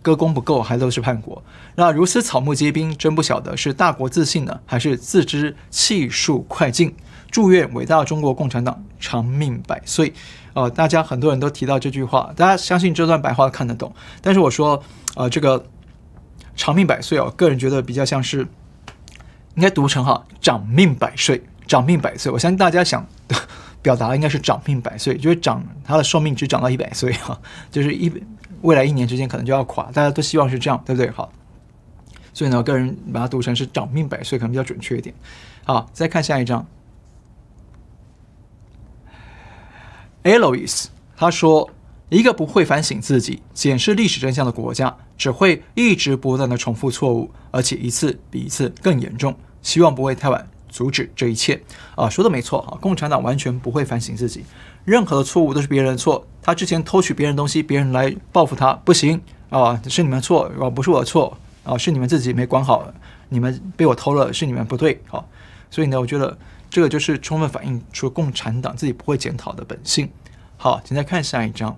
歌功不够，还都是叛国。那如此草木皆兵，真不晓得是大国自信呢，还是自知气数快尽？”祝愿伟大中国共产党长命百岁。呃，大家很多人都提到这句话，大家相信这段白话看得懂。但是我说，呃，这个长命百岁哦，个人觉得比较像是应该读成哈长命百岁，长命百岁。我相信大家想表达应该是长命百岁，就是长他的寿命只长到一百岁哈，就是一未来一年之间可能就要垮，大家都希望是这样，对不对？好，所以呢，个人把它读成是长命百岁，可能比较准确一点。好，再看下一张 Alois，他说，一个不会反省自己、检视历史真相的国家，只会一直不断的重复错误，而且一次比一次更严重。希望不会太晚。阻止这一切啊，说的没错啊！共产党完全不会反省自己，任何的错误都是别人的错。他之前偷取别人东西，别人来报复他，不行啊！是你们错啊，不是我的错啊，是你们自己没管好，你们被我偷了，是你们不对啊！所以呢，我觉得这个就是充分反映出共产党自己不会检讨的本性。好，请再看下一章，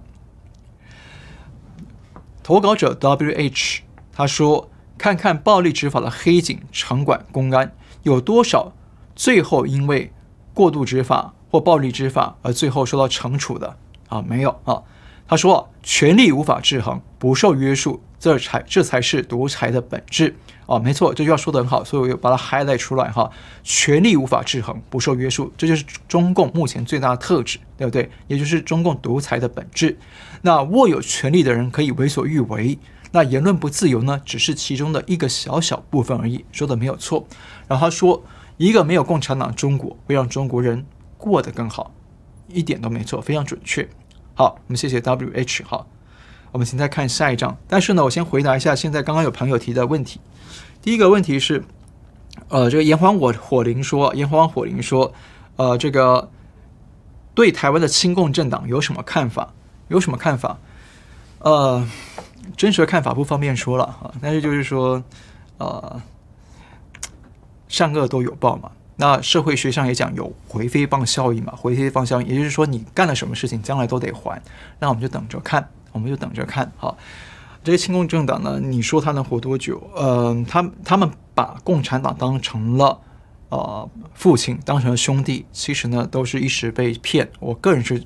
投稿者 WH 他说：“看看暴力执法的黑警、城管、公安有多少。”最后因为过度执法或暴力执法而最后受到惩处的啊，没有啊。他说，权力无法制衡，不受约束，这才这才是独裁的本质哦。没错，这句话说得很好，所以我又把它 highlight 出来哈。权力无法制衡，不受约束，这就是中共目前最大的特质，对不对？也就是中共独裁的本质。那握有权力的人可以为所欲为，那言论不自由呢，只是其中的一个小小部分而已。说的没有错。然后他说。一个没有共产党中国会让中国人过得更好，一点都没错，非常准确。好，我们谢谢 W H。好，我们现在看下一章。但是呢，我先回答一下现在刚刚有朋友提的问题。第一个问题是，呃，这个炎黄我火灵说，炎黄火灵说，呃，这个对台湾的亲共政党有什么看法？有什么看法？呃，真实的看法不方便说了啊，但是就是说，呃。善恶都有报嘛，那社会学上也讲有回飞棒效应嘛，回飞棒效应，也就是说你干了什么事情，将来都得还。那我们就等着看，我们就等着看。好，这些亲共政党呢，你说他能活多久？呃，他他们把共产党当成了呃父亲，当成了兄弟，其实呢都是一时被骗。我个人是。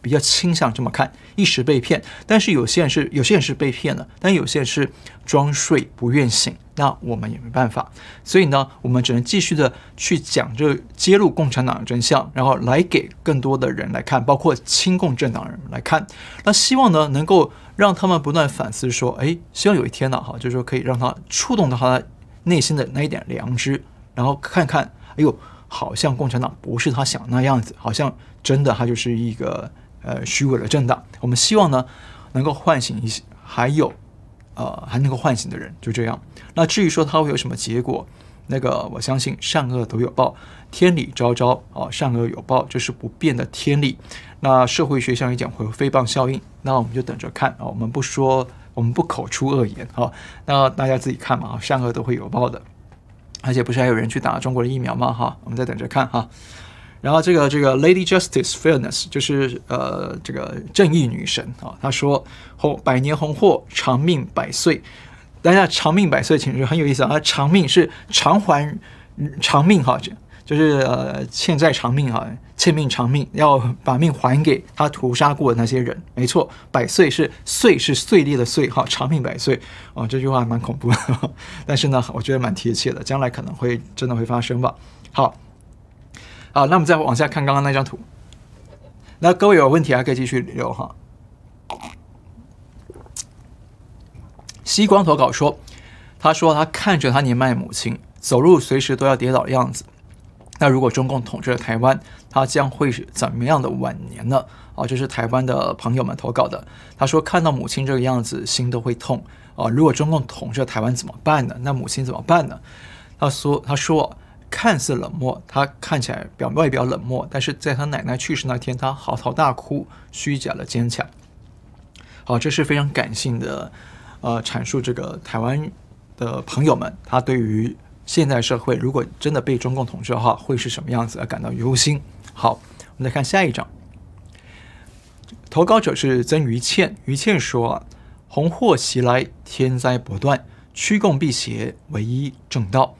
比较倾向这么看，一时被骗，但是有些人是有些人是被骗了，但有些人是装睡不愿醒，那我们也没办法，所以呢，我们只能继续的去讲这揭露共产党的真相，然后来给更多的人来看，包括亲共政党人来看，那希望呢能够让他们不断反思，说，哎，希望有一天呢，哈，就是说可以让他触动到他内心的那一点良知，然后看看，哎呦，好像共产党不是他想那样子，好像真的他就是一个。呃，虚伪的政党，我们希望呢，能够唤醒一些，还有，呃，还能够唤醒的人，就这样。那至于说他会有什么结果，那个我相信善恶都有报，天理昭昭啊，善恶有报，这是不变的天理。那社会学上也讲会有飞棒效应，那我们就等着看啊，我们不说，我们不口出恶言啊，那大家自己看嘛，善恶都会有报的。而且不是还有人去打中国的疫苗吗？哈，我们再等着看哈。然后这个这个 Lady Justice Fairness 就是呃这个正义女神啊，她说红百年红货长命百岁，大家长命百岁其实很有意思啊，长命是偿还长命哈，就是呃欠债偿命哈，欠命偿命，要把命还给他屠杀过的那些人，没错，百岁是碎是碎裂的碎哈，长命百岁啊，这句话蛮恐怖的，但是呢，我觉得蛮贴切的，将来可能会真的会发生吧。好。好，那我们再往下看刚刚那张图。那各位有问题还可以继续留哈。西光投稿说，他说他看着他年迈母亲走路随时都要跌倒的样子。那如果中共统治了台湾，他将会是怎么样的晚年呢？啊，这是台湾的朋友们投稿的。他说看到母亲这个样子，心都会痛啊。如果中共统治了台湾怎么办呢？那母亲怎么办呢？他说，他说。看似冷漠，他看起来表外表冷漠，但是在他奶奶去世那天，他嚎啕大哭，虚假的坚强。好，这是非常感性的，呃，阐述这个台湾的朋友们，他对于现代社会如果真的被中共统治的话，会是什么样子而感到忧心。好，我们再看下一章。投稿者是曾于倩，于倩说：“红祸袭来，天灾不断，驱共辟邪，唯一正道。”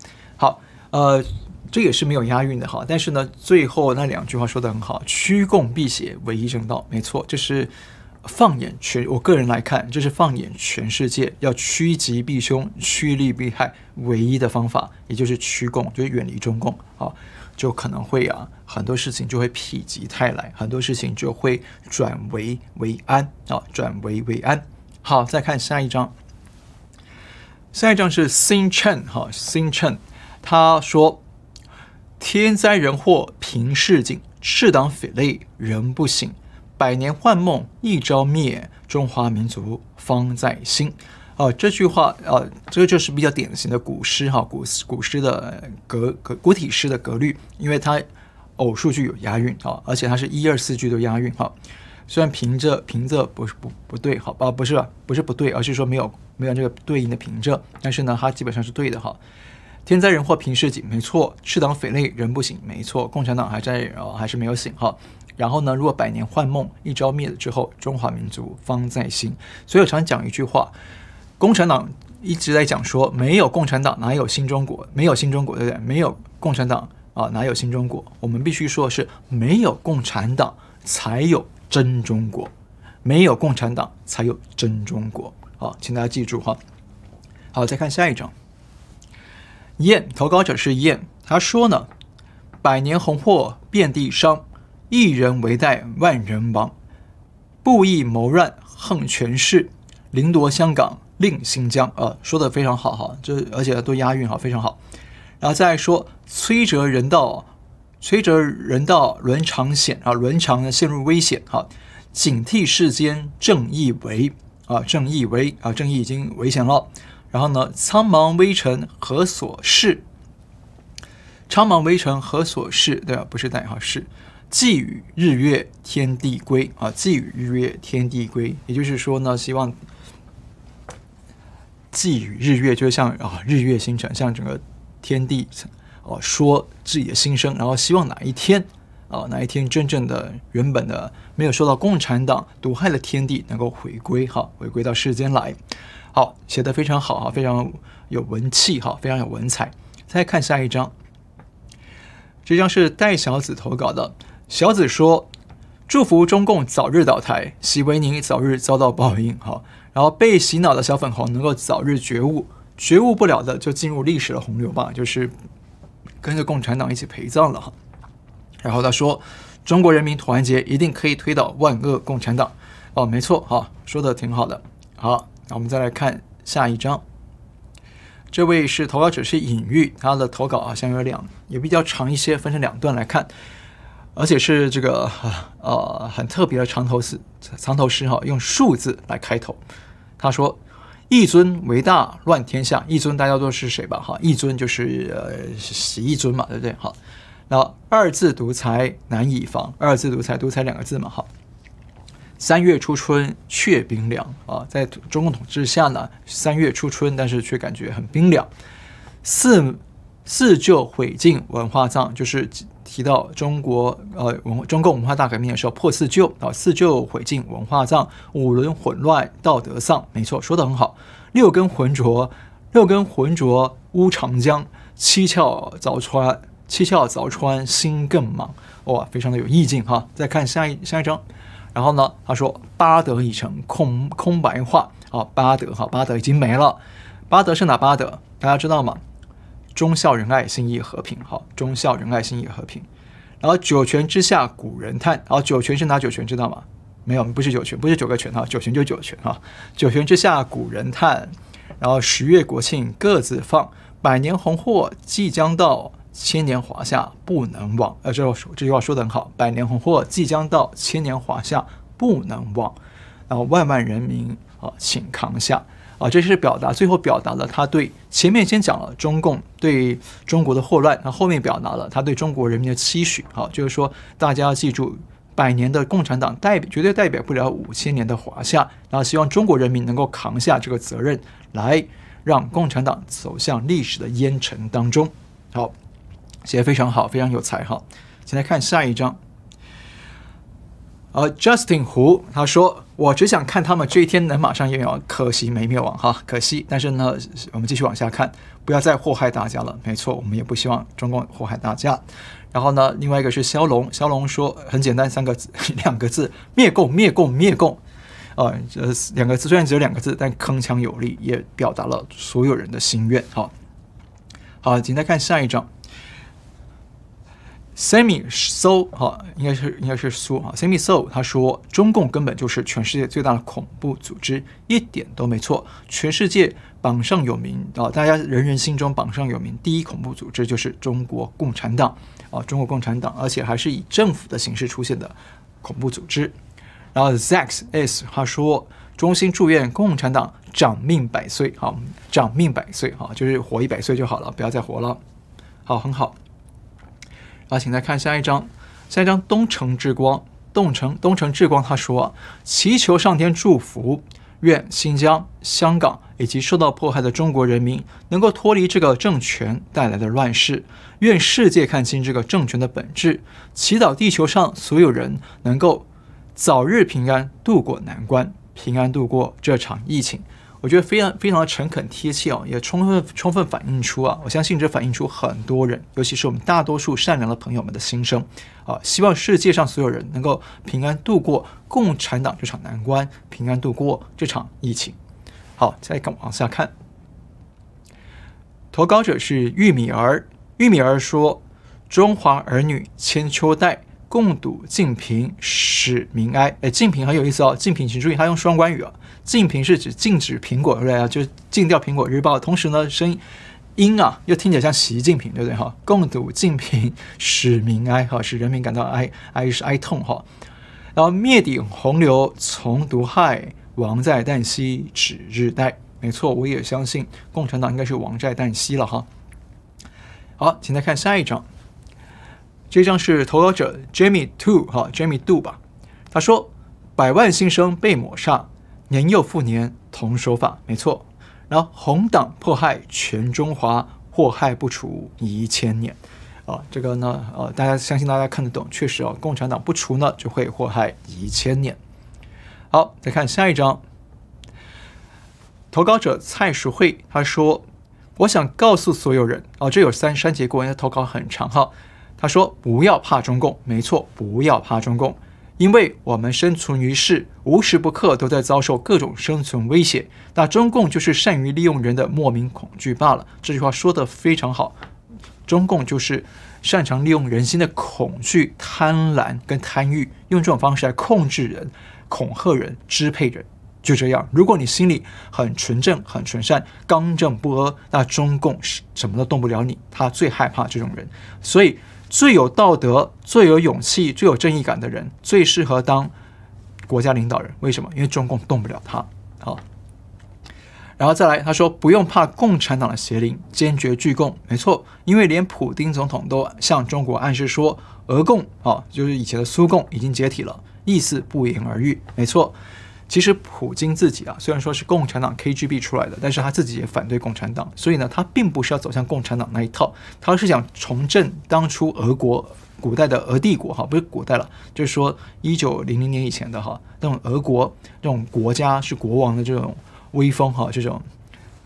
呃，这也是没有押韵的哈，但是呢，最后那两句话说得很好，驱共辟邪，唯一正道，没错，这是放眼全，我个人来看，这是放眼全世界，要趋吉避凶、趋利避害唯一的方法，也就是驱共，就是远离中共啊，就可能会啊很多事情就会否极泰来，很多事情就会转危为安啊，转危为安。好，再看下一张。下一张是 Sin Chen 哈，Sing Chen，他说：“天灾人祸平市井，赤党匪类人不醒，百年幻梦一朝灭，中华民族方在兴。”啊，这句话啊，这个就是比较典型的古诗哈，古古诗的格格古体诗的格律，因为它。偶数句有押韵啊，而且它是一二四句都押韵哈。虽然平仄平仄不是不不对，好吧，不是，不是不对，而是说没有没有这个对应的平仄，但是呢，它基本上是对的哈。天灾人祸平市井，没错；赤党匪类人不醒，没错。共产党还在，呃，还是没有醒哈。然后呢，如果百年幻梦一朝灭了之后，中华民族方在兴。所以我常讲一句话：共产党一直在讲说，没有共产党哪有新中国？没有新中国，对不对？没有共产党。啊，哪有新中国？我们必须说的是，没有共产党才有真中国，没有共产党才有真中国。好，请大家记住哈。好，再看下一张。燕投稿者是燕，他说呢：“百年红祸遍地伤，一人为代万人亡，布衣谋乱横权势，凌夺香港令新疆。”啊，说的非常好哈，这而且都押韵哈，非常好。然后再说，摧折人道，摧折人道，伦常险啊，伦常呢陷入危险哈。警惕世间正义危啊，正义危啊，正义已经危险了。然后呢，苍茫微尘何所事？苍茫微尘何所事？对吧？不是代号是，寄与日月天地归啊，寄与日月天地归。也就是说呢，希望寄与日月，就像啊，日月星辰，像整个。天地，哦，说自己的心声，然后希望哪一天，啊，哪一天真正的原本的没有受到共产党毒害的天地能够回归，哈，回归到世间来，好，写得非常好，哈，非常有文气，哈，非常有文采。再看下一张，这张是戴小子投稿的，小子说：“祝福中共早日倒台，习维尼早日遭到报应，哈，然后被洗脑的小粉红能够早日觉悟。”觉悟不了的就进入历史的洪流吧，就是跟着共产党一起陪葬了哈。然后他说：“中国人民团结一定可以推倒万恶共产党。”哦，没错哈，说的挺好的。好，那我们再来看下一张。这位是投稿者是隐喻，他的投稿好像有两，也比较长一些，分成两段来看，而且是这个呃很特别的长头诗，长头诗哈，用数字来开头。他说。一尊为大，乱天下。一尊大家都是谁吧？哈，一尊就是呃洗一尊嘛，对不对？好，那二字独裁难以防。二字独裁，独裁两个字嘛，哈。三月初春却冰凉啊，在中共统治下呢，三月初春，但是却感觉很冰凉。四四旧毁尽文化葬，就是提到中国呃文中共文化大革命的时候破四旧啊，四旧毁尽文化葬，五轮混乱道德丧，没错，说得很好。六根浑浊，六根浑浊污长江，七窍凿穿，七窍凿穿心更茫，哇，非常的有意境哈。再看下一下一张，然后呢，他说巴德已成空空白话啊，巴德哈，巴德已经没了，巴德是哪巴德？大家知道吗？忠孝仁爱信义和平，好，忠孝仁爱信义和平。然后九泉之下古人叹，然后九泉是哪九泉？知道吗？没有，不是九泉，不是九个泉哈，九泉就九泉哈。九泉之下古人叹，然后十月国庆各自放，百年红祸即将到，千年华夏不能忘。呃，这这句话说得很好，百年红祸即将到，千年华夏不能忘。然后万万人民啊，请扛下。啊，这是表达，最后表达了他对前面先讲了中共对中国的祸乱，那后，面表达了他对中国人民的期许。好，就是说大家要记住，百年的共产党代表绝对代表不了五千年的华夏，然后希望中国人民能够扛下这个责任，来让共产党走向历史的烟尘当中。好，写得非常好，非常有才。哈，现在看下一章。呃，Justin 胡他说：“我只想看他们这一天能马上灭亡，可惜没灭亡哈，可惜。但是呢，我们继续往下看，不要再祸害大家了。没错，我们也不希望中共祸害大家。然后呢，另外一个是骁龙，骁龙说很简单，三个字，两个字，灭共，灭共，灭共。啊，这两个字虽然只有两个字，但铿锵有力，也表达了所有人的心愿。好，好，请再看下一章。” Semi So 哈，应该是应该是苏哈。Semi So 他说，中共根本就是全世界最大的恐怖组织，一点都没错。全世界榜上有名啊，大家人人心中榜上有名，第一恐怖组织就是中国共产党啊，中国共产党，而且还是以政府的形式出现的恐怖组织。然后 Zax S 他说，衷心祝愿共产党长命百岁，好，长命百岁，哈，就是活一百岁就好了，不要再活了。好，很好。啊，请再看下一张，下一张东城之光，东城东城之光，他说：“祈求上天祝福，愿新疆、香港以及受到迫害的中国人民能够脱离这个政权带来的乱世，愿世界看清这个政权的本质，祈祷地球上所有人能够早日平安度过难关，平安度过这场疫情。”我觉得非常非常的诚恳贴切哦，也充分充分反映出啊，我相信这反映出很多人，尤其是我们大多数善良的朋友们的心声啊。希望世界上所有人能够平安度过共产党这场难关，平安度过这场疫情。好，再往下看，投稿者是玉米儿，玉米儿说：“中华儿女千秋代，共睹净屏使民哀。”哎，净屏很有意思哦，净屏请注意，他用双关语啊。禁苹是指禁止苹果，对不对啊？就是禁掉苹果日报。同时呢，声音啊又听起来像习近平，对不对哈？共睹净屏，使民哀哈，使人民感到哀 哀是哀痛哈。然后灭顶洪流从毒害，亡在旦夕指日待。没错，我也相信共产党应该是亡在旦夕了哈。好，请再看下一张。这张是投稿者 Jamie Two 哈，Jamie Do 吧。他说：“百万新生被抹杀。”年又复年，同手法没错。然后红党迫害全中华，祸害不除一千年。啊，这个呢，呃，大家相信大家看得懂，确实啊，共产党不除呢，就会祸害一千年。好，再看下一张。投稿者蔡淑慧他说：“我想告诉所有人，哦，这有三删节过，因为投稿很长哈。他说不要怕中共，没错，不要怕中共。”因为我们生存于世，无时不刻都在遭受各种生存威胁。那中共就是善于利用人的莫名恐惧罢了。这句话说得非常好，中共就是擅长利用人心的恐惧、贪婪跟贪欲，用这种方式来控制人、恐吓人、支配人。就这样，如果你心里很纯正、很纯善、刚正不阿，那中共什么都动不了你。他最害怕这种人，所以。最有道德、最有勇气、最有正义感的人，最适合当国家领导人。为什么？因为中共动不了他。好，然后再来，他说不用怕共产党的邪灵，坚决拒共。没错，因为连普丁总统都向中国暗示说，俄共啊，就是以前的苏共已经解体了，意思不言而喻。没错。其实普京自己啊，虽然说是共产党 KGB 出来的，但是他自己也反对共产党，所以呢，他并不是要走向共产党那一套，他是想重振当初俄国古代的俄帝国哈，不是古代了，就是说一九零零年以前的哈，那种俄国这种国家是国王的这种威风哈，这种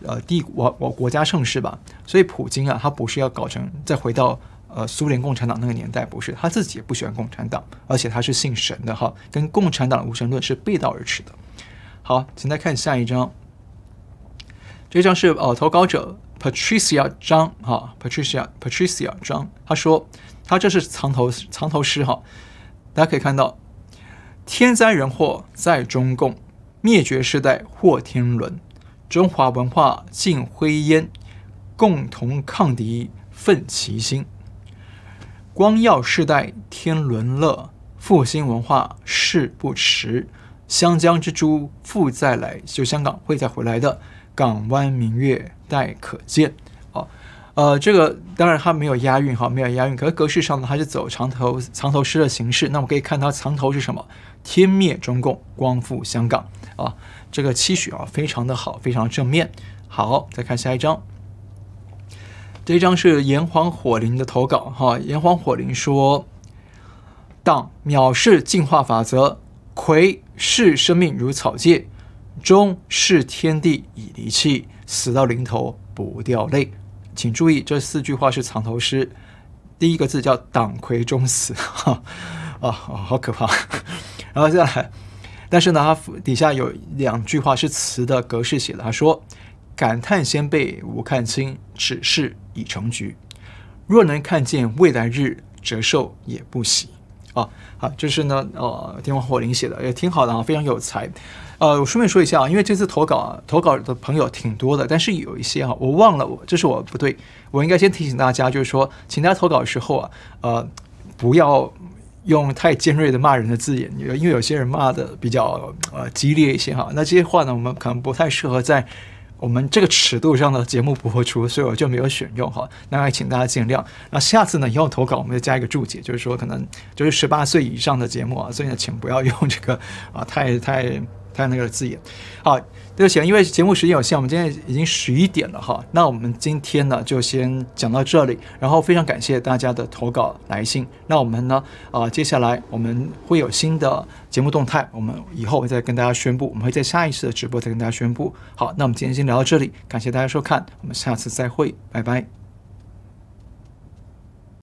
呃帝国国国家盛世吧，所以普京啊，他不是要搞成再回到。呃，苏联共产党那个年代不是，他自己也不喜欢共产党，而且他是信神的哈，跟共产党的无神论是背道而驰的。好，请再看下一张，这张是呃投稿者 Patricia 张哈，Patricia Patricia 张，他说他这是藏头藏头诗哈，大家可以看到，天灾人祸在中共，灭绝时代祸天伦，中华文化尽灰烟，共同抗敌奋其心。光耀世代天伦乐，复兴文化誓不迟。湘江之珠复再来，就香港会再回来的。港湾明月待可见。好，呃，这个当然它没有押韵哈，没有押韵。可是格式上呢，它是走藏头藏头诗的形式。那我们可以看它藏头是什么？天灭中共，光复香港啊！这个期许啊，非常的好，非常正面。好，再看下一张。这一张是炎黄火灵的投稿哈，炎黄火灵说：“党藐视进化法则，魁视生命如草芥，终视天地以离弃，死到临头不掉泪。”请注意，这四句话是藏头诗。第一个字叫“党魁终死”，哈啊，好可怕。然后再来，但是呢，它底下有两句话是词的格式写的，他说。感叹先辈无看清，此事已成局。若能看见未来日，折寿也不喜。啊，好，这是呢，呃，电话火铃写的也挺好的啊，非常有才。呃，我顺便说一下啊，因为这次投稿啊，投稿的朋友挺多的，但是有一些哈，我忘了，我这是我不对，我应该先提醒大家，就是说，请大家投稿的时候啊，呃，不要用太尖锐的骂人的字眼，因为有些人骂的比较呃激烈一些哈，那这些话呢，我们可能不太适合在。我们这个尺度上的节目不播出，所以我就没有选用哈。那还请大家见谅。那下次呢，以后投稿我们就加一个注解，就是说可能就是十八岁以上的节目啊，所以呢，请不要用这个啊太太。太那个字眼，好，对不起，因为节目时间有限，我们今天已经十一点了哈。那我们今天呢就先讲到这里，然后非常感谢大家的投稿来信。那我们呢，啊，接下来我们会有新的节目动态，我们以后会再跟大家宣布，我们会在下一次的直播再跟大家宣布。好，那我们今天先聊到这里，感谢大家收看，我们下次再会，拜拜。